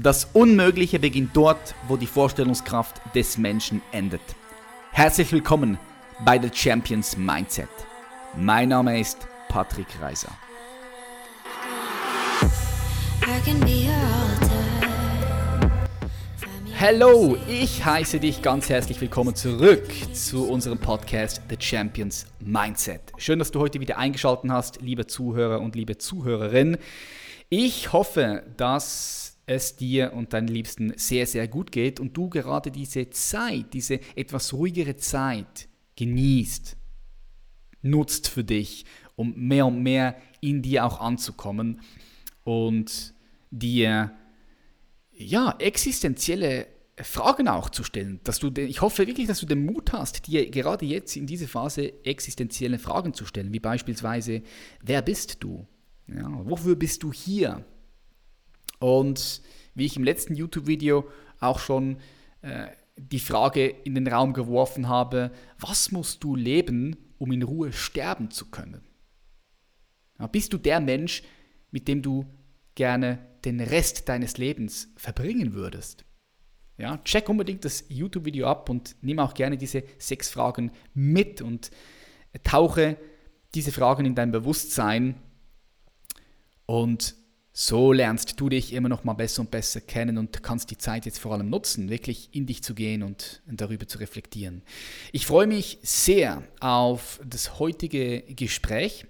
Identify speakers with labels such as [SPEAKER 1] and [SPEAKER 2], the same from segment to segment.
[SPEAKER 1] Das Unmögliche beginnt dort, wo die Vorstellungskraft des Menschen endet. Herzlich willkommen bei The Champions Mindset. Mein Name ist Patrick Reiser. Hallo, ich heiße dich ganz herzlich willkommen zurück zu unserem Podcast The Champions Mindset. Schön, dass du heute wieder eingeschaltet hast, liebe Zuhörer und liebe Zuhörerin. Ich hoffe, dass es dir und deinen Liebsten sehr, sehr gut geht und du gerade diese Zeit, diese etwas ruhigere Zeit genießt, nutzt für dich, um mehr und mehr in dir auch anzukommen und dir ja, existenzielle Fragen auch zu stellen. Dass du, ich hoffe wirklich, dass du den Mut hast, dir gerade jetzt in dieser Phase existenzielle Fragen zu stellen, wie beispielsweise, wer bist du? Ja, wofür bist du hier? Und wie ich im letzten YouTube-Video auch schon äh, die Frage in den Raum geworfen habe, was musst du leben, um in Ruhe sterben zu können? Ja, bist du der Mensch, mit dem du gerne den Rest deines Lebens verbringen würdest? Ja, check unbedingt das YouTube-Video ab und nimm auch gerne diese sechs Fragen mit und tauche diese Fragen in dein Bewusstsein und so lernst du dich immer noch mal besser und besser kennen und kannst die Zeit jetzt vor allem nutzen, wirklich in dich zu gehen und darüber zu reflektieren. Ich freue mich sehr auf das heutige Gespräch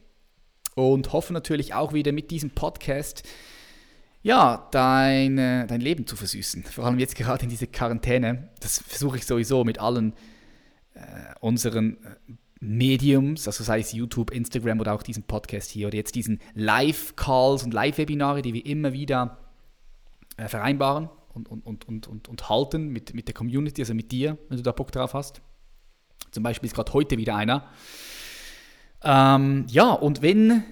[SPEAKER 1] und hoffe natürlich auch wieder mit diesem Podcast ja, dein, dein Leben zu versüßen. Vor allem jetzt gerade in dieser Quarantäne. Das versuche ich sowieso mit allen äh, unseren äh, Mediums, also sei es YouTube, Instagram oder auch diesen Podcast hier oder jetzt diesen Live-Calls und Live-Webinare, die wir immer wieder äh, vereinbaren und, und, und, und, und, und halten mit, mit der Community, also mit dir, wenn du da Bock drauf hast. Zum Beispiel ist gerade heute wieder einer. Ähm, ja, und wenn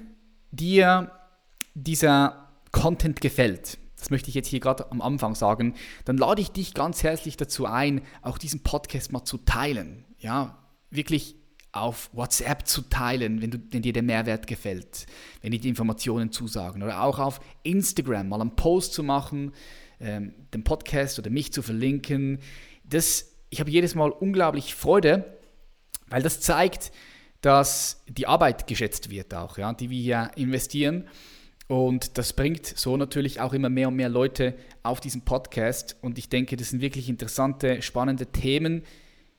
[SPEAKER 1] dir dieser Content gefällt, das möchte ich jetzt hier gerade am Anfang sagen, dann lade ich dich ganz herzlich dazu ein, auch diesen Podcast mal zu teilen. Ja, wirklich auf WhatsApp zu teilen, wenn, du, wenn dir der Mehrwert gefällt, wenn dir die Informationen zusagen. Oder auch auf Instagram mal einen Post zu machen, ähm, den Podcast oder mich zu verlinken. Das, ich habe jedes Mal unglaublich Freude, weil das zeigt, dass die Arbeit geschätzt wird auch, ja, die wir hier investieren. Und das bringt so natürlich auch immer mehr und mehr Leute auf diesen Podcast. Und ich denke, das sind wirklich interessante, spannende Themen,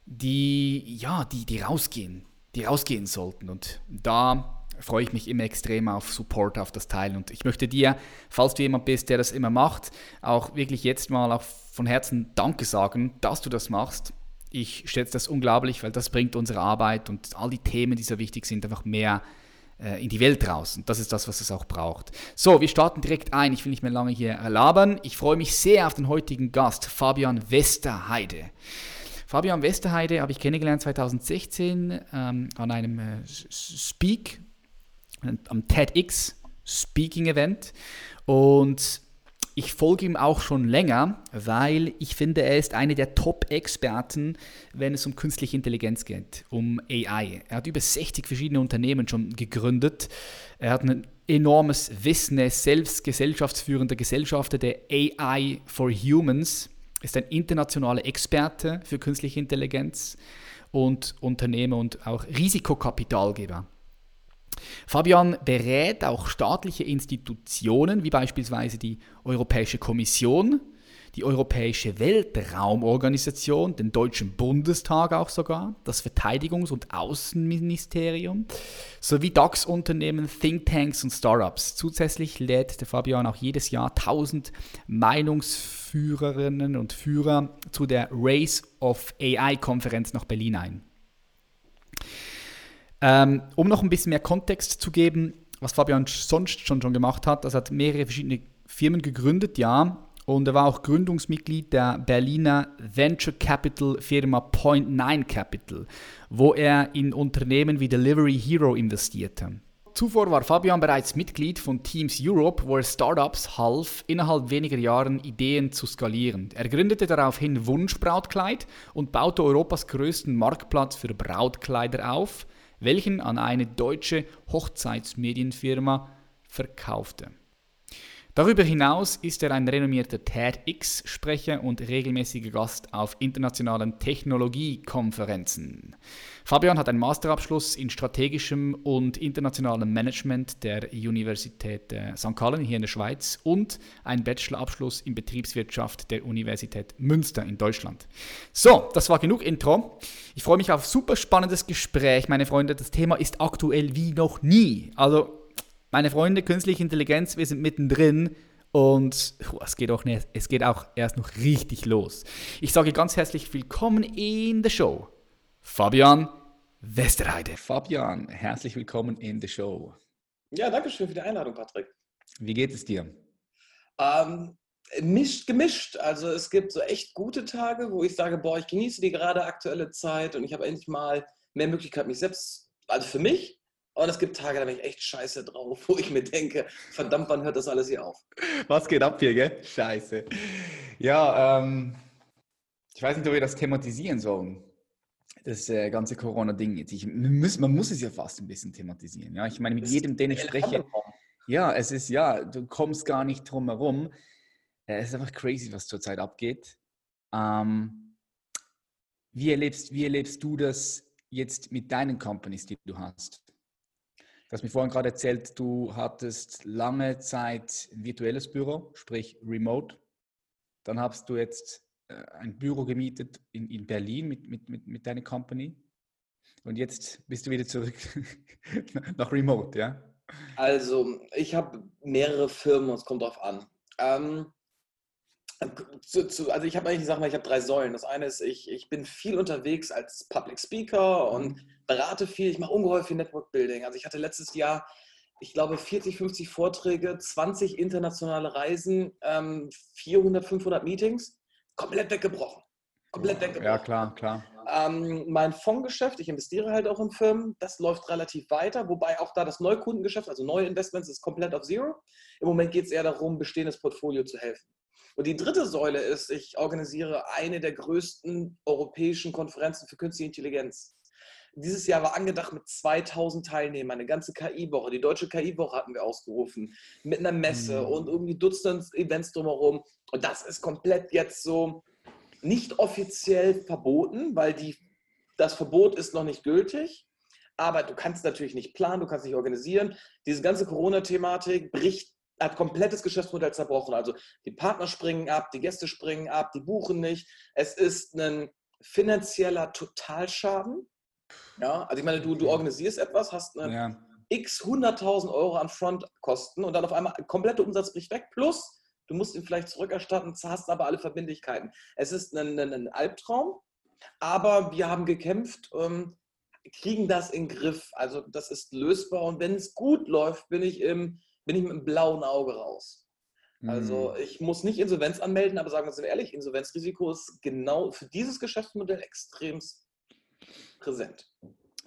[SPEAKER 1] die, ja, die, die rausgehen, die rausgehen sollten. Und da freue ich mich immer extrem auf Support, auf das Teilen. Und ich möchte dir, falls du jemand bist, der das immer macht, auch wirklich jetzt mal auch von Herzen Danke sagen, dass du das machst. Ich schätze das unglaublich, weil das bringt unsere Arbeit und all die Themen, die so wichtig sind, einfach mehr äh, in die Welt raus. Und das ist das, was es auch braucht. So, wir starten direkt ein. Ich will nicht mehr lange hier labern. Ich freue mich sehr auf den heutigen Gast, Fabian Westerheide. Fabian Westerheide habe ich kennengelernt 2016 ähm, an einem äh, Speak, am TEDx Speaking Event. Und ich folge ihm auch schon länger, weil ich finde, er ist einer der Top-Experten, wenn es um künstliche Intelligenz geht, um AI. Er hat über 60 verschiedene Unternehmen schon gegründet. Er hat ein enormes Wissen, er ist selbst gesellschaftsführender Gesellschafter der AI for Humans ist ein internationaler Experte für künstliche Intelligenz und Unternehmer und auch Risikokapitalgeber. Fabian berät auch staatliche Institutionen wie beispielsweise die Europäische Kommission, die Europäische Weltraumorganisation, den Deutschen Bundestag auch sogar, das Verteidigungs- und Außenministerium sowie DAX-Unternehmen, Thinktanks und Startups. Zusätzlich lädt der Fabian auch jedes Jahr 1000 Meinungsführerinnen und Führer zu der Race of AI-Konferenz nach Berlin ein. Ähm, um noch ein bisschen mehr Kontext zu geben, was Fabian sonst schon, schon gemacht hat, das hat mehrere verschiedene Firmen gegründet, ja, und er war auch Gründungsmitglied der Berliner Venture Capital Firma Point Nine Capital, wo er in Unternehmen wie Delivery Hero investierte. Zuvor war Fabian bereits Mitglied von Teams Europe, wo er Startups half, innerhalb weniger Jahren Ideen zu skalieren. Er gründete daraufhin Wunsch Brautkleid und baute Europas größten Marktplatz für Brautkleider auf, welchen an eine deutsche Hochzeitsmedienfirma verkaufte. Darüber hinaus ist er ein renommierter TEDx-Sprecher und regelmäßiger Gast auf internationalen Technologiekonferenzen. Fabian hat einen Masterabschluss in strategischem und internationalem Management der Universität äh, St. Gallen hier in der Schweiz und einen Bachelorabschluss in Betriebswirtschaft der Universität Münster in Deutschland. So, das war genug Intro. Ich freue mich auf super spannendes Gespräch, meine Freunde. Das Thema ist aktuell wie noch nie. Also meine Freunde, künstliche Intelligenz, wir sind mittendrin und oh, es, geht auch nicht, es geht auch erst noch richtig los. Ich sage ganz herzlich willkommen in der Show. Fabian Westerheide. Fabian, herzlich willkommen in der Show.
[SPEAKER 2] Ja, danke schön für die Einladung, Patrick.
[SPEAKER 1] Wie geht es dir?
[SPEAKER 2] Ähm, mischt, gemischt. Also es gibt so echt gute Tage, wo ich sage, boah, ich genieße die gerade aktuelle Zeit und ich habe endlich mal mehr Möglichkeit, mich selbst, also für mich und es gibt Tage, da bin ich echt scheiße drauf, wo ich mir denke, verdammt, wann hört das alles hier auf?
[SPEAKER 1] Was geht ab hier, gell? Scheiße. Ja, ähm, ich weiß nicht, ob wir das thematisieren sollen. Das äh, ganze Corona-Ding man muss es ja fast ein bisschen thematisieren. Ja, ich meine, mit das jedem, den ich spreche, ja, es ist ja, du kommst gar nicht drum herum. Äh, es ist einfach crazy, was zurzeit abgeht. Ähm, wie, erlebst, wie erlebst du das jetzt mit deinen Companies, die du hast? Du hast mir vorhin gerade erzählt, du hattest lange Zeit ein virtuelles Büro, sprich Remote. Dann hast du jetzt äh, ein Büro gemietet in, in Berlin mit, mit, mit, mit deiner Company. Und jetzt bist du wieder zurück nach Remote, ja?
[SPEAKER 2] Also, ich habe mehrere Firmen, es kommt drauf an. Ähm, zu, zu, also ich habe eigentlich Sachen, ich habe drei Säulen. Das eine ist, ich, ich bin viel unterwegs als Public Speaker und mhm. berate viel. Ich mache ungeheuer viel Network Building. Also ich hatte letztes Jahr, ich glaube, 40, 50 Vorträge, 20 internationale Reisen, ähm, 400, 500 Meetings. Komplett weggebrochen. Komplett weggebrochen.
[SPEAKER 1] Ja, klar, klar.
[SPEAKER 2] Ähm, mein Fondsgeschäft, ich investiere halt auch in Firmen, das läuft relativ weiter, wobei auch da das Neukundengeschäft, also neue Investments, ist komplett auf Zero. Im Moment geht es eher darum, bestehendes Portfolio zu helfen. Und die dritte Säule ist, ich organisiere eine der größten europäischen Konferenzen für künstliche Intelligenz. Dieses Jahr war angedacht mit 2000 Teilnehmern, eine ganze KI-Woche. Die deutsche KI-Woche hatten wir ausgerufen, mit einer Messe mhm. und irgendwie Dutzend Events drumherum. Und das ist komplett jetzt so nicht offiziell verboten, weil die, das Verbot ist noch nicht gültig. Aber du kannst natürlich nicht planen, du kannst nicht organisieren. Diese ganze Corona-Thematik bricht hat komplettes Geschäftsmodell zerbrochen. Also die Partner springen ab, die Gäste springen ab, die buchen nicht. Es ist ein finanzieller Totalschaden. Ja, also ich meine, du, du organisierst etwas, hast eine ja. x 100.000 Euro an Frontkosten und dann auf einmal komplette Umsatz bricht weg. Plus, du musst ihn vielleicht zurückerstatten, hast aber alle Verbindlichkeiten. Es ist ein, ein, ein Albtraum, aber wir haben gekämpft, ähm, kriegen das in den Griff. Also das ist lösbar und wenn es gut läuft, bin ich im bin ich mit einem blauen Auge raus. Also mhm. ich muss nicht Insolvenz anmelden, aber sagen wir es ehrlich, Insolvenzrisiko ist genau für dieses Geschäftsmodell extrem präsent.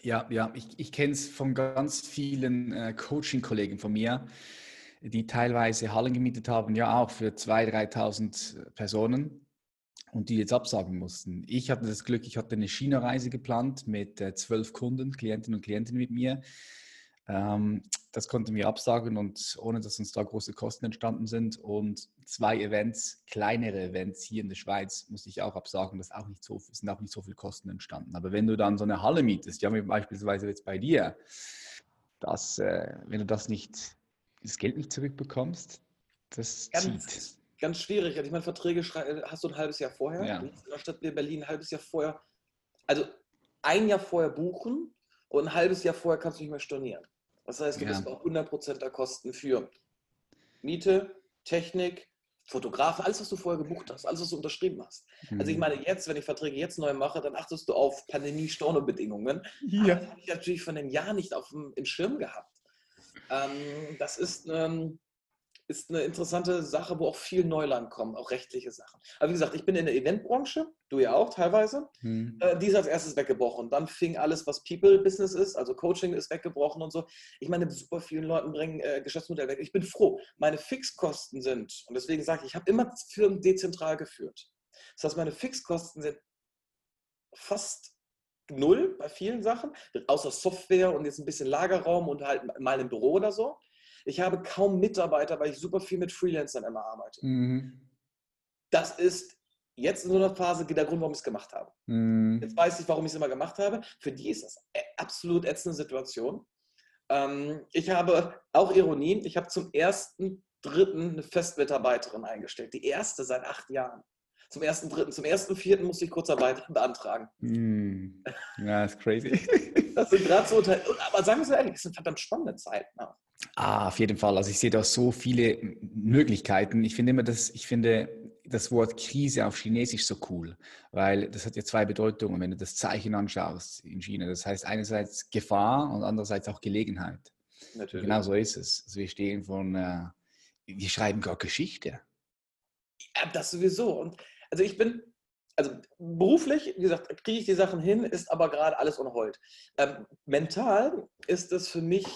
[SPEAKER 1] Ja, ja, ich, ich kenne es von ganz vielen äh, Coaching-Kollegen von mir, die teilweise Hallen gemietet haben, ja auch für 2.000, 3.000 Personen und die jetzt absagen mussten. Ich hatte das Glück, ich hatte eine China-Reise geplant mit äh, zwölf Kunden, Klientinnen und Klienten mit mir. Ähm, das konnten wir absagen und ohne dass uns da große Kosten entstanden sind. Und zwei Events, kleinere Events hier in der Schweiz, musste ich auch absagen. Das auch nicht so, sind auch nicht so viele Kosten entstanden. Aber wenn du dann so eine Halle mietest, ja, beispielsweise jetzt bei dir, dass, äh, wenn du das nicht, das Geld nicht zurückbekommst, das
[SPEAKER 2] ganz, zieht. Ganz schwierig. Also ich meine, Verträge hast du ein halbes Jahr vorher. Ja. In der Stadt Berlin ein halbes Jahr vorher. Also ein Jahr vorher buchen und ein halbes Jahr vorher kannst du nicht mehr stornieren. Das heißt, du ja. bist auch 100% der Kosten für Miete, Technik, Fotografen, alles, was du vorher gebucht hast, alles, was du unterschrieben hast. Mhm. Also ich mhm. meine, jetzt, wenn ich Verträge jetzt neu mache, dann achtest du auf Pandemie-Stornobedingungen. Ja. Das habe ich natürlich von einem Jahr nicht auf dem, im Schirm gehabt. Ähm, das ist ähm, ist eine interessante Sache, wo auch viel Neuland kommt, auch rechtliche Sachen. Aber wie gesagt, ich bin in der Eventbranche, du ja auch teilweise. Hm. Äh, die ist als erstes weggebrochen. Dann fing alles, was People-Business ist, also Coaching ist weggebrochen und so. Ich meine, super vielen Leuten bringen äh, Geschäftsmodell weg. Ich bin froh. Meine Fixkosten sind, und deswegen sage ich, ich habe immer Firmen dezentral geführt. Das heißt, meine Fixkosten sind fast null bei vielen Sachen, außer Software und jetzt ein bisschen Lagerraum und halt mal im Büro oder so. Ich habe kaum Mitarbeiter, weil ich super viel mit Freelancern immer arbeite. Mhm. Das ist jetzt in so einer Phase der Grund, warum ich es gemacht habe. Mhm. Jetzt weiß ich, warum ich es immer gemacht habe. Für die ist das eine absolut ätzende Situation. Ähm, ich habe auch Ironien. Ich habe zum ersten dritten eine Festmitarbeiterin eingestellt. Die erste seit acht Jahren. Zum ersten dritten. Zum ersten vierten musste ich Kurzarbeit beantragen.
[SPEAKER 1] Mm. Ja, ist crazy.
[SPEAKER 2] das sind gerade so, aber sagen wir es ehrlich, das sind verdammt spannende Zeiten auch.
[SPEAKER 1] Ah, auf jeden Fall. Also ich sehe da so viele Möglichkeiten. Ich finde immer, dass ich finde das Wort Krise auf Chinesisch so cool, weil das hat ja zwei Bedeutungen, wenn du das Zeichen anschaust in China. Das heißt einerseits Gefahr und andererseits auch Gelegenheit. Natürlich. Genau so ist es. Also wir stehen von, äh, wir schreiben gar Geschichte.
[SPEAKER 2] Ja, das sowieso. Und also ich bin, also beruflich, wie gesagt, kriege ich die Sachen hin, ist aber gerade alles unhold. Ähm, mental ist es für mich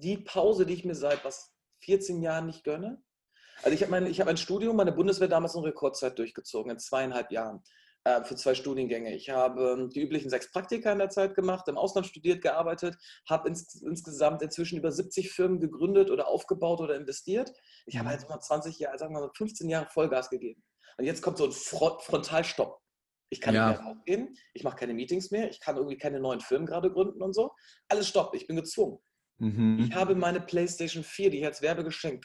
[SPEAKER 2] die Pause, die ich mir seit was 14 Jahren nicht gönne. Also ich habe mein, hab mein Studium, meine Bundeswehr damals in Rekordzeit durchgezogen, in zweieinhalb Jahren äh, für zwei Studiengänge. Ich habe ähm, die üblichen sechs Praktika in der Zeit gemacht, im Ausland studiert, gearbeitet, habe ins, insgesamt inzwischen über 70 Firmen gegründet oder aufgebaut oder investiert. Ich habe halt mal 20 Jahre, sagen wir mal 15 Jahre Vollgas gegeben. Und jetzt kommt so ein Frontalstopp. Ich kann ja. nicht mehr rausgehen, ich mache keine Meetings mehr, ich kann irgendwie keine neuen Firmen gerade gründen und so. Alles stoppt, ich bin gezwungen. Mhm. Ich habe meine PlayStation 4, die ich als Werbegeschenk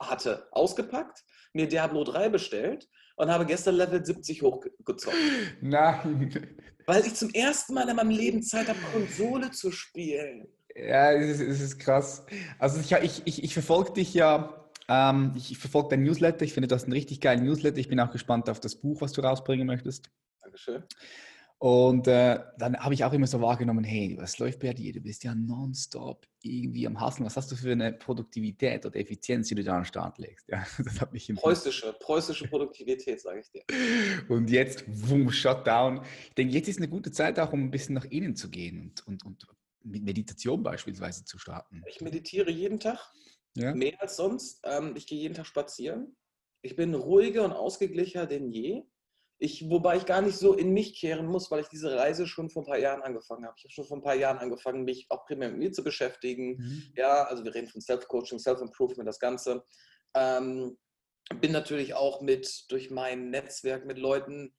[SPEAKER 2] hatte, ausgepackt, mir Diablo 3 bestellt und habe gestern Level 70 hochgezockt.
[SPEAKER 1] Nein.
[SPEAKER 2] Weil ich zum ersten Mal in meinem Leben Zeit habe, Konsole zu spielen.
[SPEAKER 1] Ja, es ist, es ist krass. Also ich, ich, ich, ich verfolge dich ja, ähm, ich, ich verfolge dein Newsletter. Ich finde, du hast einen richtig geilen Newsletter. Ich bin auch gespannt auf das Buch, was du rausbringen möchtest.
[SPEAKER 2] Dankeschön.
[SPEAKER 1] Und äh, dann habe ich auch immer so wahrgenommen, hey, was läuft bei dir? Du bist ja nonstop irgendwie am Hasseln. Was hast du für eine Produktivität oder Effizienz, die du da an den Start legst? Ja,
[SPEAKER 2] das hat mich preußische, preußische Produktivität, sage ich dir.
[SPEAKER 1] Und jetzt, boom, Shutdown. Ich denke, jetzt ist eine gute Zeit auch, um ein bisschen nach innen zu gehen und, und, und mit Meditation beispielsweise zu starten.
[SPEAKER 2] Ich meditiere jeden Tag, ja? mehr als sonst. Ähm, ich gehe jeden Tag spazieren. Ich bin ruhiger und ausgeglichener denn je. Ich, wobei ich gar nicht so in mich kehren muss, weil ich diese Reise schon vor ein paar Jahren angefangen habe. Ich habe schon vor ein paar Jahren angefangen, mich auch primär mit mir zu beschäftigen. Mhm. Ja, also wir reden von Self-Coaching, Self-Improvement, das Ganze. Ähm, bin natürlich auch mit durch mein Netzwerk mit Leuten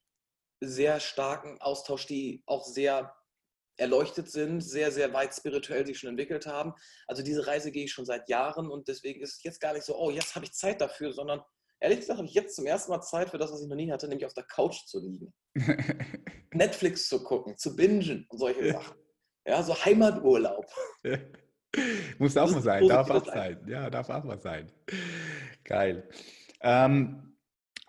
[SPEAKER 2] sehr starken Austausch, die auch sehr erleuchtet sind, sehr, sehr weit spirituell sich schon entwickelt haben. Also diese Reise gehe ich schon seit Jahren und deswegen ist es jetzt gar nicht so, oh, jetzt habe ich Zeit dafür, sondern Ehrlich gesagt habe ich jetzt zum ersten Mal Zeit für das, was ich noch nie hatte, nämlich auf der Couch zu liegen. Netflix zu gucken, zu bingen und solche Sachen. Ja, so Heimaturlaub.
[SPEAKER 1] Muss auch mal sein, darf auch sein. Ja, darf auch mal sein. Geil. Ähm,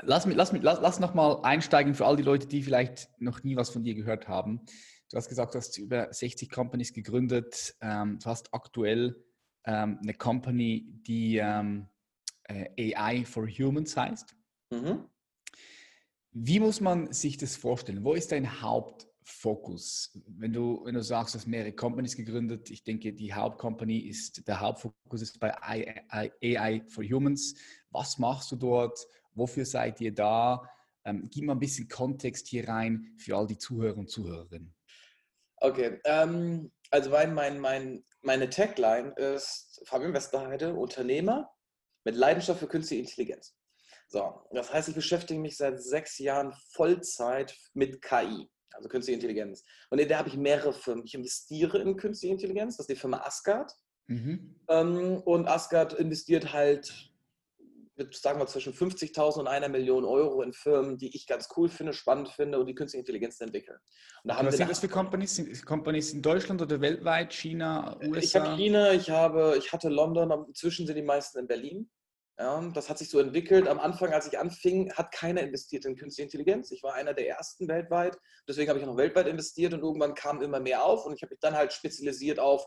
[SPEAKER 1] lass, lass, lass, lass noch mal einsteigen für all die Leute, die vielleicht noch nie was von dir gehört haben. Du hast gesagt, du hast über 60 Companies gegründet. Ähm, du hast aktuell ähm, eine Company, die ähm, äh, AI for Humans heißt. Mhm. Wie muss man sich das vorstellen? Wo ist dein Hauptfokus? Wenn du, wenn du sagst, du hast mehrere Companies gegründet, ich denke, die Hauptcompany ist, der Hauptfokus ist bei AI for Humans. Was machst du dort? Wofür seid ihr da? Ähm, gib mal ein bisschen Kontext hier rein für all die Zuhörer und Zuhörerinnen.
[SPEAKER 2] Okay, ähm, also mein, mein, mein, meine Tagline ist Fabian Westerheide, Unternehmer, mit Leidenschaft für künstliche Intelligenz. So, das heißt, ich beschäftige mich seit sechs Jahren Vollzeit mit KI, also künstliche Intelligenz. Und in der habe ich mehrere Firmen. Ich investiere in künstliche Intelligenz, das ist die Firma Asgard. Mhm. Ähm, und Asgard investiert halt sagen wir, zwischen 50.000 und einer Million Euro in Firmen, die ich ganz cool finde, spannend finde und die künstliche Intelligenz entwickeln. Und
[SPEAKER 1] da haben Was sind das für Companies? Companies in Deutschland oder weltweit? China,
[SPEAKER 2] USA? Ich habe China, ich, habe, ich hatte London, inzwischen sind die meisten in Berlin. Ja, das hat sich so entwickelt. Am Anfang, als ich anfing, hat keiner investiert in künstliche Intelligenz. Ich war einer der ersten weltweit. Deswegen habe ich auch noch weltweit investiert und irgendwann kam immer mehr auf und ich habe mich dann halt spezialisiert auf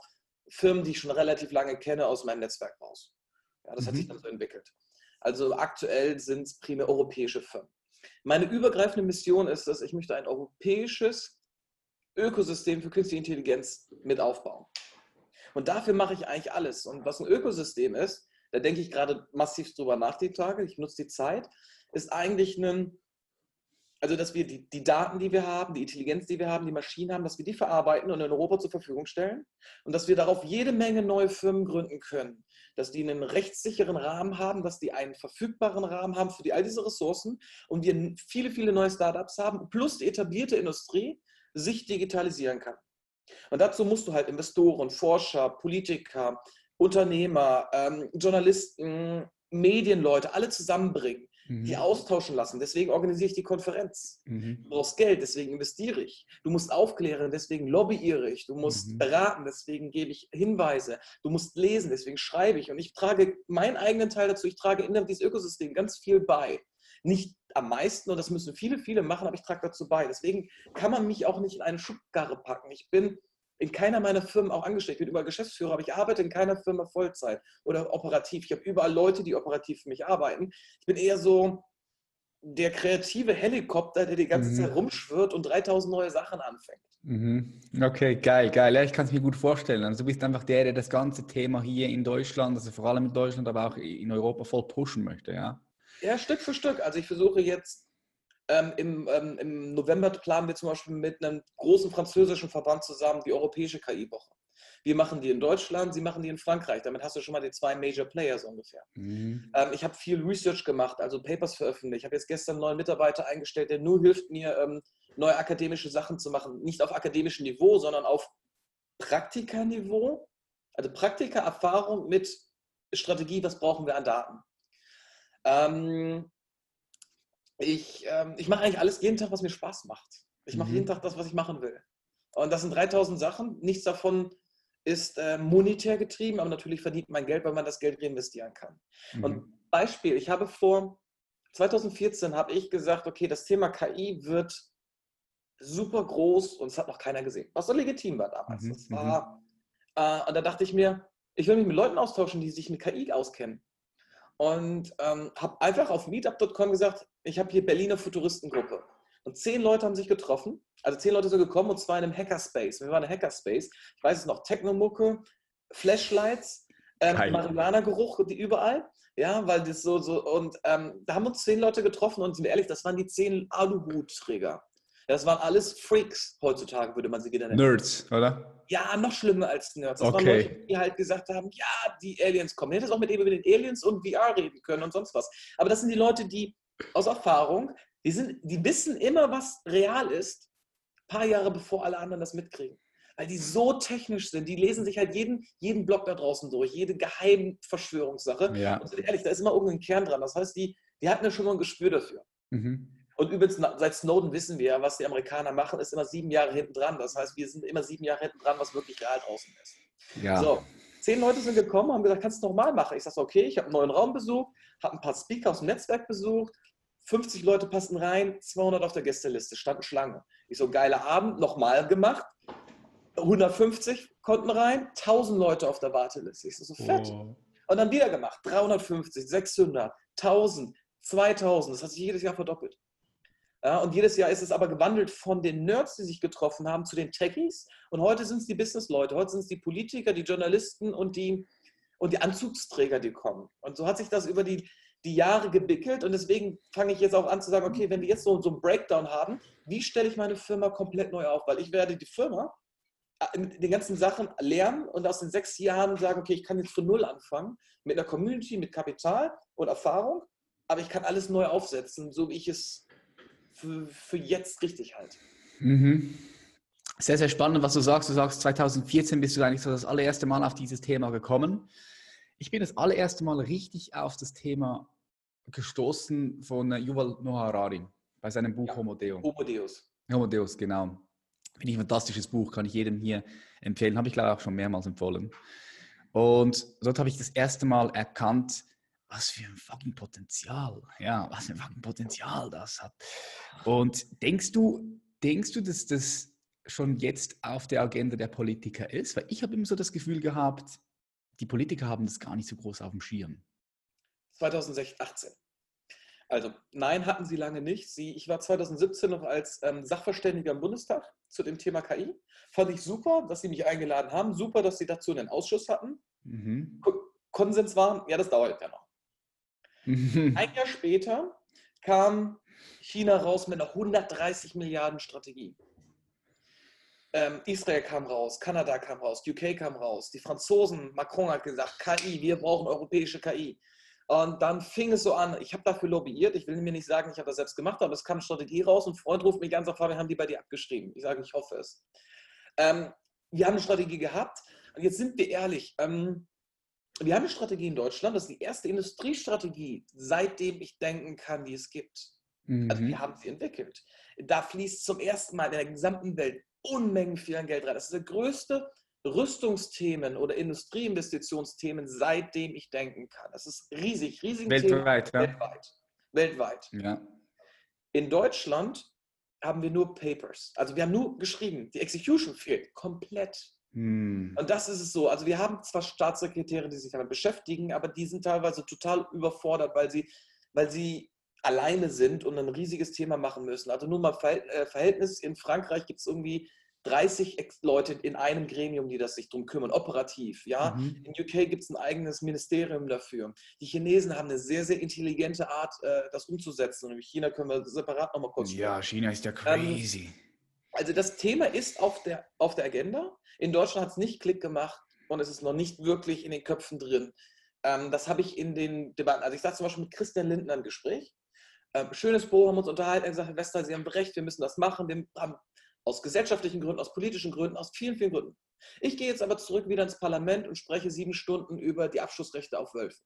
[SPEAKER 2] Firmen, die ich schon relativ lange kenne, aus meinem Netzwerk raus. Ja, das mhm. hat sich dann so entwickelt. Also aktuell sind es primär europäische Firmen. Meine übergreifende Mission ist es, ich möchte ein europäisches Ökosystem für künstliche Intelligenz mit aufbauen. Und dafür mache ich eigentlich alles. Und was ein Ökosystem ist, da denke ich gerade massiv drüber nach die Tage, ich nutze die Zeit, ist eigentlich ein, Also, dass wir die, die Daten, die wir haben, die Intelligenz, die wir haben, die Maschinen haben, dass wir die verarbeiten und in Europa zur Verfügung stellen und dass wir darauf jede Menge neue Firmen gründen können. Dass die einen rechtssicheren Rahmen haben, dass die einen verfügbaren Rahmen haben für die, all diese Ressourcen und wir viele, viele neue Startups haben, plus die etablierte Industrie sich digitalisieren kann. Und dazu musst du halt Investoren, Forscher, Politiker, Unternehmer, ähm, Journalisten, Medienleute, alle zusammenbringen, mhm. die austauschen lassen. Deswegen organisiere ich die Konferenz. Mhm. Du brauchst Geld, deswegen investiere ich. Du musst aufklären, deswegen lobbyiere ich. Du musst mhm. beraten, deswegen gebe ich Hinweise. Du musst lesen, deswegen schreibe ich. Und ich trage meinen eigenen Teil dazu. Ich trage in dieses Ökosystem ganz viel bei. Nicht am meisten, und das müssen viele, viele machen, aber ich trage dazu bei. Deswegen kann man mich auch nicht in eine Schubkarre packen. Ich bin in keiner meiner Firmen auch angestellt. Ich bin überall Geschäftsführer, aber ich arbeite in keiner Firma Vollzeit oder operativ. Ich habe überall Leute, die operativ für mich arbeiten. Ich bin eher so der kreative Helikopter, der die ganze mhm. Zeit rumschwirrt und 3000 neue Sachen anfängt.
[SPEAKER 1] Mhm. Okay, geil, geil. Ja, ich kann es mir gut vorstellen. Also du bist einfach der, der das ganze Thema hier in Deutschland, also vor allem in Deutschland, aber auch in Europa voll pushen möchte, ja?
[SPEAKER 2] Ja, Stück für Stück. Also ich versuche jetzt ähm, im, ähm, Im November planen wir zum Beispiel mit einem großen französischen Verband zusammen die europäische KI-Woche. Wir machen die in Deutschland, sie machen die in Frankreich. Damit hast du schon mal die zwei Major Players ungefähr. Mhm. Ähm, ich habe viel Research gemacht, also Papers veröffentlicht. Ich habe jetzt gestern einen neuen Mitarbeiter eingestellt, der nur hilft mir, ähm, neue akademische Sachen zu machen. Nicht auf akademischem Niveau, sondern auf Praktikaniveau. Also Praktika, Erfahrung mit Strategie, was brauchen wir an Daten. Ähm, ich, ähm, ich mache eigentlich alles jeden Tag, was mir Spaß macht. Ich mache mhm. jeden Tag das, was ich machen will. Und das sind 3000 Sachen. Nichts davon ist äh, monetär getrieben, aber natürlich verdient man Geld, weil man das Geld reinvestieren kann. Mhm. Und Beispiel, ich habe vor 2014 habe ich gesagt, okay, das Thema KI wird super groß und es hat noch keiner gesehen. Was so legitim war damals. Mhm. War, mhm. äh, und da dachte ich mir, ich will mich mit Leuten austauschen, die sich mit KI auskennen und ähm, habe einfach auf meetup.com gesagt, ich habe hier Berliner Futuristengruppe. Und zehn Leute haben sich getroffen, also zehn Leute sind gekommen und zwar in einem Hackerspace. Wir waren in einem Hackerspace. Ich weiß es noch, Technomucke, Flashlights, ähm, Marihuana-Geruch die überall. Ja, weil das so, so, und ähm, da haben uns zehn Leute getroffen und sind wir ehrlich, das waren die zehn Aluhutträger. Das waren alles Freaks heutzutage, würde man sie wieder
[SPEAKER 1] nennen. Nerds, oder?
[SPEAKER 2] Ja, noch schlimmer als Nerds. Das
[SPEAKER 1] okay. waren Leute,
[SPEAKER 2] die halt gesagt haben, ja, die Aliens kommen. Ich hätte auch mit eben über den Aliens und VR reden können und sonst was. Aber das sind die Leute, die aus Erfahrung, die, sind, die wissen immer, was real ist, ein paar Jahre bevor alle anderen das mitkriegen. Weil die so technisch sind, die lesen sich halt jeden, jeden Blog da draußen durch, jede geheime Verschwörungssache.
[SPEAKER 1] Ja.
[SPEAKER 2] Und sind ehrlich, da ist immer irgendein Kern dran. Das heißt, die, die hatten ja schon mal ein Gespür dafür. Mhm. Und übrigens, seit Snowden wissen wir ja, was die Amerikaner machen, ist immer sieben Jahre hinten dran. Das heißt, wir sind immer sieben Jahre hinten dran, was wirklich real draußen ist.
[SPEAKER 1] Ja.
[SPEAKER 2] So, zehn Leute sind gekommen, haben gesagt, kannst du nochmal machen? Ich sage, okay, ich habe einen neuen Raum besucht, habe ein paar Speaker aus dem Netzwerk besucht, 50 Leute passen rein, 200 auf der Gästeliste, standen Schlange. Ich so, geiler Abend, nochmal gemacht. 150 konnten rein, 1000 Leute auf der Warteliste. Ich so, so fett. Oh. Und dann wieder gemacht, 350, 600, 1000, 2000. Das hat sich jedes Jahr verdoppelt. Ja, und jedes Jahr ist es aber gewandelt von den Nerds, die sich getroffen haben, zu den Techies. Und heute sind es die Businessleute, heute sind es die Politiker, die Journalisten und die, und die Anzugsträger, die kommen. Und so hat sich das über die, die Jahre gewickelt. Und deswegen fange ich jetzt auch an zu sagen, okay, wenn wir jetzt so, so einen Breakdown haben, wie stelle ich meine Firma komplett neu auf? Weil ich werde die Firma äh, mit den ganzen Sachen lernen und aus den sechs Jahren sagen, okay, ich kann jetzt von Null anfangen, mit einer Community, mit Kapital und Erfahrung, aber ich kann alles neu aufsetzen, so wie ich es für, für jetzt richtig halt.
[SPEAKER 1] Mhm. Sehr, sehr spannend, was du sagst. Du sagst, 2014 bist du eigentlich so das allererste Mal auf dieses Thema gekommen. Ich bin das allererste Mal richtig auf das Thema gestoßen von Yuval Noah Harari bei seinem Buch ja, Homo Deus.
[SPEAKER 2] Homo Deus.
[SPEAKER 1] Homo Deus, genau. Finde ich ein fantastisches Buch, kann ich jedem hier empfehlen. Habe ich glaube auch schon mehrmals empfohlen. Und dort habe ich das erste Mal erkannt, was für ein fucking Potenzial, ja, was für ein fucking Potenzial das hat. Und denkst du, denkst du, dass das schon jetzt auf der Agenda der Politiker ist? Weil ich habe immer so das Gefühl gehabt, die Politiker haben das gar nicht so groß auf dem Schirm.
[SPEAKER 2] 2018. Also nein, hatten sie lange nicht. Sie, ich war 2017 noch als ähm, Sachverständiger im Bundestag zu dem Thema KI. Fand ich super, dass sie mich eingeladen haben. Super, dass sie dazu einen Ausschuss hatten. Mhm. Konsens war, ja, das dauert ja noch. Ein Jahr später kam China raus mit einer 130 Milliarden Strategie. Ähm, Israel kam raus, Kanada kam raus, UK kam raus, die Franzosen, Macron hat gesagt, KI, wir brauchen europäische KI. Und dann fing es so an, ich habe dafür lobbyiert, ich will mir nicht sagen, ich habe das selbst gemacht, aber es kam eine Strategie raus und ein Freund ruft mich an und sagt, Fabian, haben die bei dir abgeschrieben? Ich sage, ich hoffe es. Ähm, wir haben eine Strategie gehabt und jetzt sind wir ehrlich, ähm, wir haben eine Strategie in Deutschland, das ist die erste Industriestrategie, seitdem ich denken kann, die es gibt. Mhm. Also wir haben sie entwickelt. Da fließt zum ersten Mal in der gesamten Welt Unmengen viel Geld rein. Das ist der größte Rüstungsthemen oder Industrieinvestitionsthemen, seitdem ich denken kann. Das ist riesig, riesig.
[SPEAKER 1] Weltweit,
[SPEAKER 2] ja. Weltweit. Weltweit.
[SPEAKER 1] Ja.
[SPEAKER 2] In Deutschland haben wir nur Papers. Also wir haben nur geschrieben. Die Execution fehlt komplett. Hm. Und das ist es so. Also wir haben zwar Staatssekretäre, die sich damit beschäftigen, aber die sind teilweise total überfordert, weil sie, weil sie alleine sind und ein riesiges Thema machen müssen. Also nur mal äh, Verhältnis, in Frankreich gibt es irgendwie 30 Leute in einem Gremium, die das sich darum kümmern, operativ. Ja? Mhm. In UK gibt es ein eigenes Ministerium dafür. Die Chinesen haben eine sehr, sehr intelligente Art, äh, das umzusetzen. Und in China können wir separat nochmal kurz
[SPEAKER 1] sprechen. Ja, China ist ja crazy. Ähm,
[SPEAKER 2] also das Thema ist auf der, auf der Agenda. In Deutschland hat es nicht Klick gemacht und es ist noch nicht wirklich in den Köpfen drin. Ähm, das habe ich in den Debatten, also ich sage zum Beispiel mit Christian Lindner ein Gespräch. Ähm, schönes Pro, haben uns unterhalten, er gesagt, Herr Wester, Sie haben recht, wir müssen das machen. Wir haben aus gesellschaftlichen Gründen, aus politischen Gründen, aus vielen, vielen Gründen. Ich gehe jetzt aber zurück wieder ins Parlament und spreche sieben Stunden über die Abschussrechte auf Wölfe.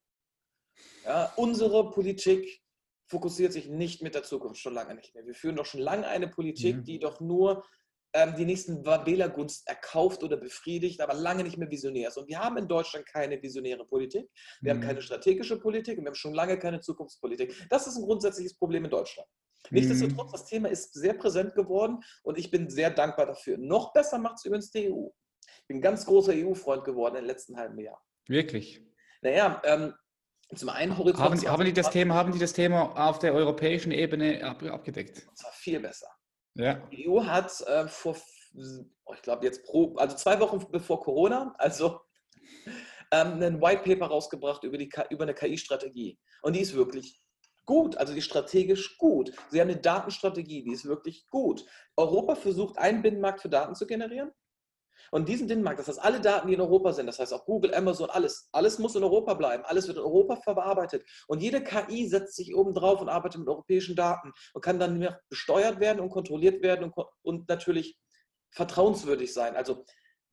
[SPEAKER 2] Ja, unsere Politik fokussiert sich nicht mit der Zukunft, schon lange nicht mehr. Wir führen doch schon lange eine Politik, mhm. die doch nur ähm, die nächsten Wählergunst erkauft oder befriedigt, aber lange nicht mehr visionär ist. Und wir haben in Deutschland keine visionäre Politik, wir mhm. haben keine strategische Politik und wir haben schon lange keine Zukunftspolitik. Das ist ein grundsätzliches Problem in Deutschland. Nichtsdestotrotz, mhm. das Thema ist sehr präsent geworden und ich bin sehr dankbar dafür. Noch besser macht es übrigens die EU. Ich bin ein ganz großer EU-Freund geworden im letzten halben Jahr.
[SPEAKER 1] Wirklich?
[SPEAKER 2] Naja, ähm, zum einen Horizont.
[SPEAKER 1] Haben, haben, die das Thema, haben die das Thema auf der europäischen Ebene ab, abgedeckt?
[SPEAKER 2] Und zwar viel besser.
[SPEAKER 1] Ja.
[SPEAKER 2] Die EU hat äh, vor, oh, ich glaube jetzt pro, also zwei Wochen bevor Corona, also ähm, ein White Paper rausgebracht über, die, über eine KI-Strategie. Und die ist wirklich gut, also die ist strategisch gut. Sie haben eine Datenstrategie, die ist wirklich gut. Europa versucht, einen Binnenmarkt für Daten zu generieren. Und diesen Binnenmarkt, das heißt, alle Daten, die in Europa sind, das heißt auch Google, Amazon, alles, alles muss in Europa bleiben, alles wird in Europa verarbeitet. Und jede KI setzt sich oben drauf und arbeitet mit europäischen Daten und kann dann mehr gesteuert werden und kontrolliert werden und, und natürlich vertrauenswürdig sein. Also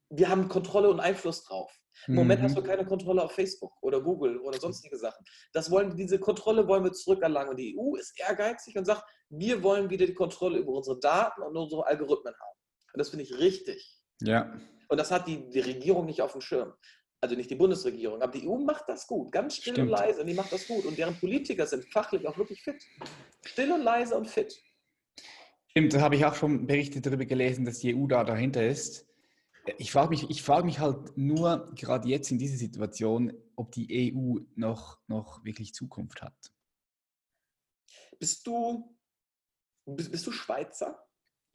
[SPEAKER 2] wir haben Kontrolle und Einfluss drauf. Im mhm. Moment hast du keine Kontrolle auf Facebook oder Google oder sonstige Sachen. Das wollen, diese Kontrolle wollen wir zurückerlangen. Und die EU ist ehrgeizig und sagt, wir wollen wieder die Kontrolle über unsere Daten und unsere Algorithmen haben. Und das finde ich richtig.
[SPEAKER 1] Ja.
[SPEAKER 2] Und das hat die, die Regierung nicht auf dem Schirm. Also nicht die Bundesregierung, aber die EU macht das gut, ganz still Stimmt. und leise und die macht das gut. Und deren Politiker sind fachlich auch wirklich fit. Still und leise und fit.
[SPEAKER 1] Stimmt, da habe ich auch schon Berichte darüber gelesen, dass die EU da dahinter ist. Ich frage mich, ich frage mich halt nur gerade jetzt in dieser Situation, ob die EU noch, noch wirklich Zukunft hat.
[SPEAKER 2] Bist du, bist, bist du Schweizer?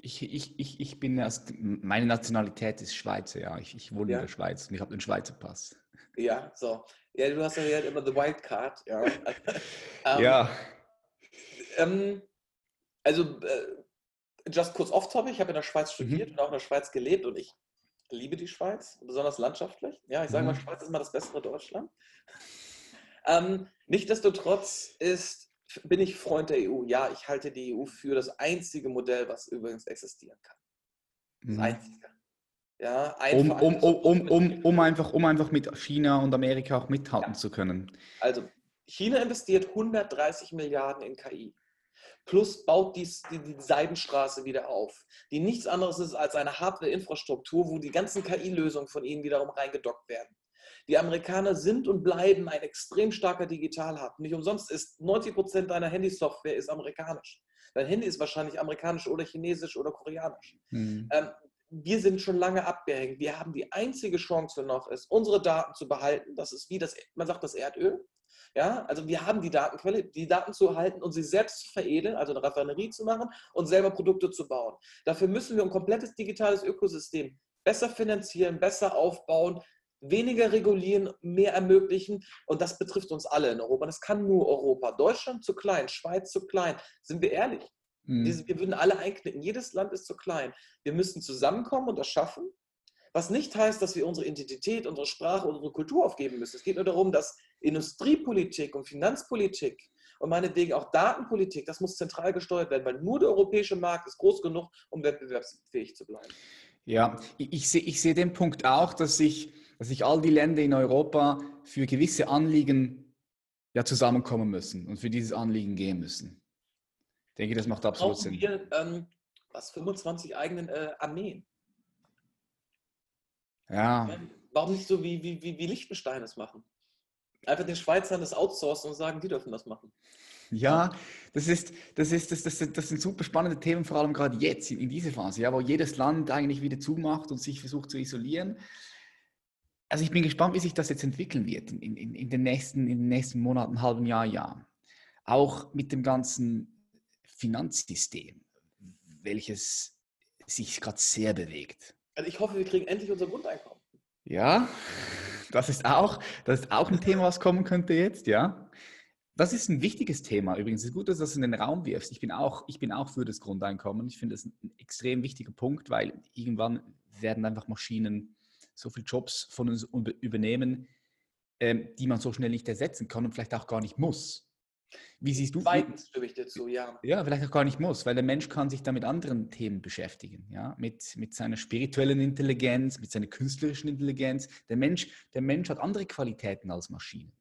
[SPEAKER 1] Ich, ich, ich, ich bin erst, meine Nationalität ist Schweizer, ja. Ich, ich wohne ja. in der Schweiz und ich habe den Schweizer Pass.
[SPEAKER 2] Ja, so. Ja, du hast ja immer the Wildcard, ja.
[SPEAKER 1] ähm, ja.
[SPEAKER 2] Ähm, also, äh, just kurz off-topic, ich habe in der Schweiz studiert mhm. und auch in der Schweiz gelebt und ich liebe die Schweiz, besonders landschaftlich. Ja, ich sage mal, mhm. Schweiz ist mal das bessere Deutschland. Ähm, Nichtsdestotrotz ist, bin ich Freund der EU. Ja, ich halte die EU für das einzige Modell, was übrigens existieren kann. Das mhm. einzige.
[SPEAKER 1] Ja, um, um, um, um, um, einfach, um einfach mit China und Amerika auch mithalten ja. zu können.
[SPEAKER 2] Also, China investiert 130 Milliarden in KI plus baut dies, die, die Seidenstraße wieder auf, die nichts anderes ist als eine Hardware-Infrastruktur, wo die ganzen KI-Lösungen von ihnen wiederum reingedockt werden. Die Amerikaner sind und bleiben ein extrem starker Digital-Hub. Nicht umsonst ist 90 Prozent deiner Handysoftware ist amerikanisch. Dein Handy ist wahrscheinlich amerikanisch oder chinesisch oder koreanisch. Mhm. Ähm, wir sind schon lange abgehängt. Wir haben die einzige Chance noch, ist, unsere Daten zu behalten. Das ist wie das, man sagt, das Erdöl. Ja, also wir haben die Datenquelle, die Daten zu erhalten und sie selbst zu veredeln, also eine Raffinerie zu machen und selber Produkte zu bauen. Dafür müssen wir ein komplettes digitales Ökosystem besser finanzieren, besser aufbauen, weniger regulieren, mehr ermöglichen. Und das betrifft uns alle in Europa. Das kann nur Europa. Deutschland zu klein, Schweiz zu klein. Sind wir ehrlich? Mhm. Wir würden alle einknicken. Jedes Land ist zu klein. Wir müssten zusammenkommen und das schaffen. Was nicht heißt, dass wir unsere Identität, unsere Sprache, unsere Kultur aufgeben müssen. Es geht nur darum, dass Industriepolitik und Finanzpolitik und meinetwegen auch Datenpolitik, das muss zentral gesteuert werden, weil nur der europäische Markt ist groß genug, um wettbewerbsfähig zu bleiben.
[SPEAKER 1] Ja, ich, ich sehe ich seh den Punkt auch, dass sich, dass sich all die Länder in Europa für gewisse Anliegen ja zusammenkommen müssen und für dieses Anliegen gehen müssen. Ich denke, das macht absolut Sinn.
[SPEAKER 2] Wir, ähm, was, 25 eigenen äh, Armeen?
[SPEAKER 1] Ja.
[SPEAKER 2] Warum nicht so wie, wie, wie, wie Liechtenstein es machen? Einfach den Schweizern das outsourcen und sagen, die dürfen das machen.
[SPEAKER 1] Ja, das ist, das ist, das, das, das sind super spannende Themen, vor allem gerade jetzt in, in dieser Phase, ja, wo jedes Land eigentlich wieder zumacht und sich versucht zu isolieren. Also ich bin gespannt, wie sich das jetzt entwickeln wird in, in, in, den, nächsten, in den nächsten Monaten, halben Jahr, Jahr. Auch mit dem ganzen Finanzsystem, welches sich gerade sehr bewegt.
[SPEAKER 2] Also ich hoffe, wir kriegen endlich unser Grundeinkommen.
[SPEAKER 1] Ja, das ist auch, das ist auch ein Thema, was kommen könnte jetzt, ja. Das ist ein wichtiges Thema übrigens. Es ist gut, dass du das in den Raum wirfst. Ich bin auch, ich bin auch für das Grundeinkommen. Ich finde das ein extrem wichtiger Punkt, weil irgendwann werden einfach Maschinen so viele Jobs von uns übernehmen, ähm, die man so schnell nicht ersetzen kann und vielleicht auch gar nicht muss. Wie siehst du?
[SPEAKER 2] Zweitens stimme ich dazu, ja.
[SPEAKER 1] Ja, vielleicht auch gar nicht muss, weil der Mensch kann sich da mit anderen Themen beschäftigen, ja, mit, mit seiner spirituellen Intelligenz, mit seiner künstlerischen Intelligenz. Der Mensch, der Mensch hat andere Qualitäten als Maschinen.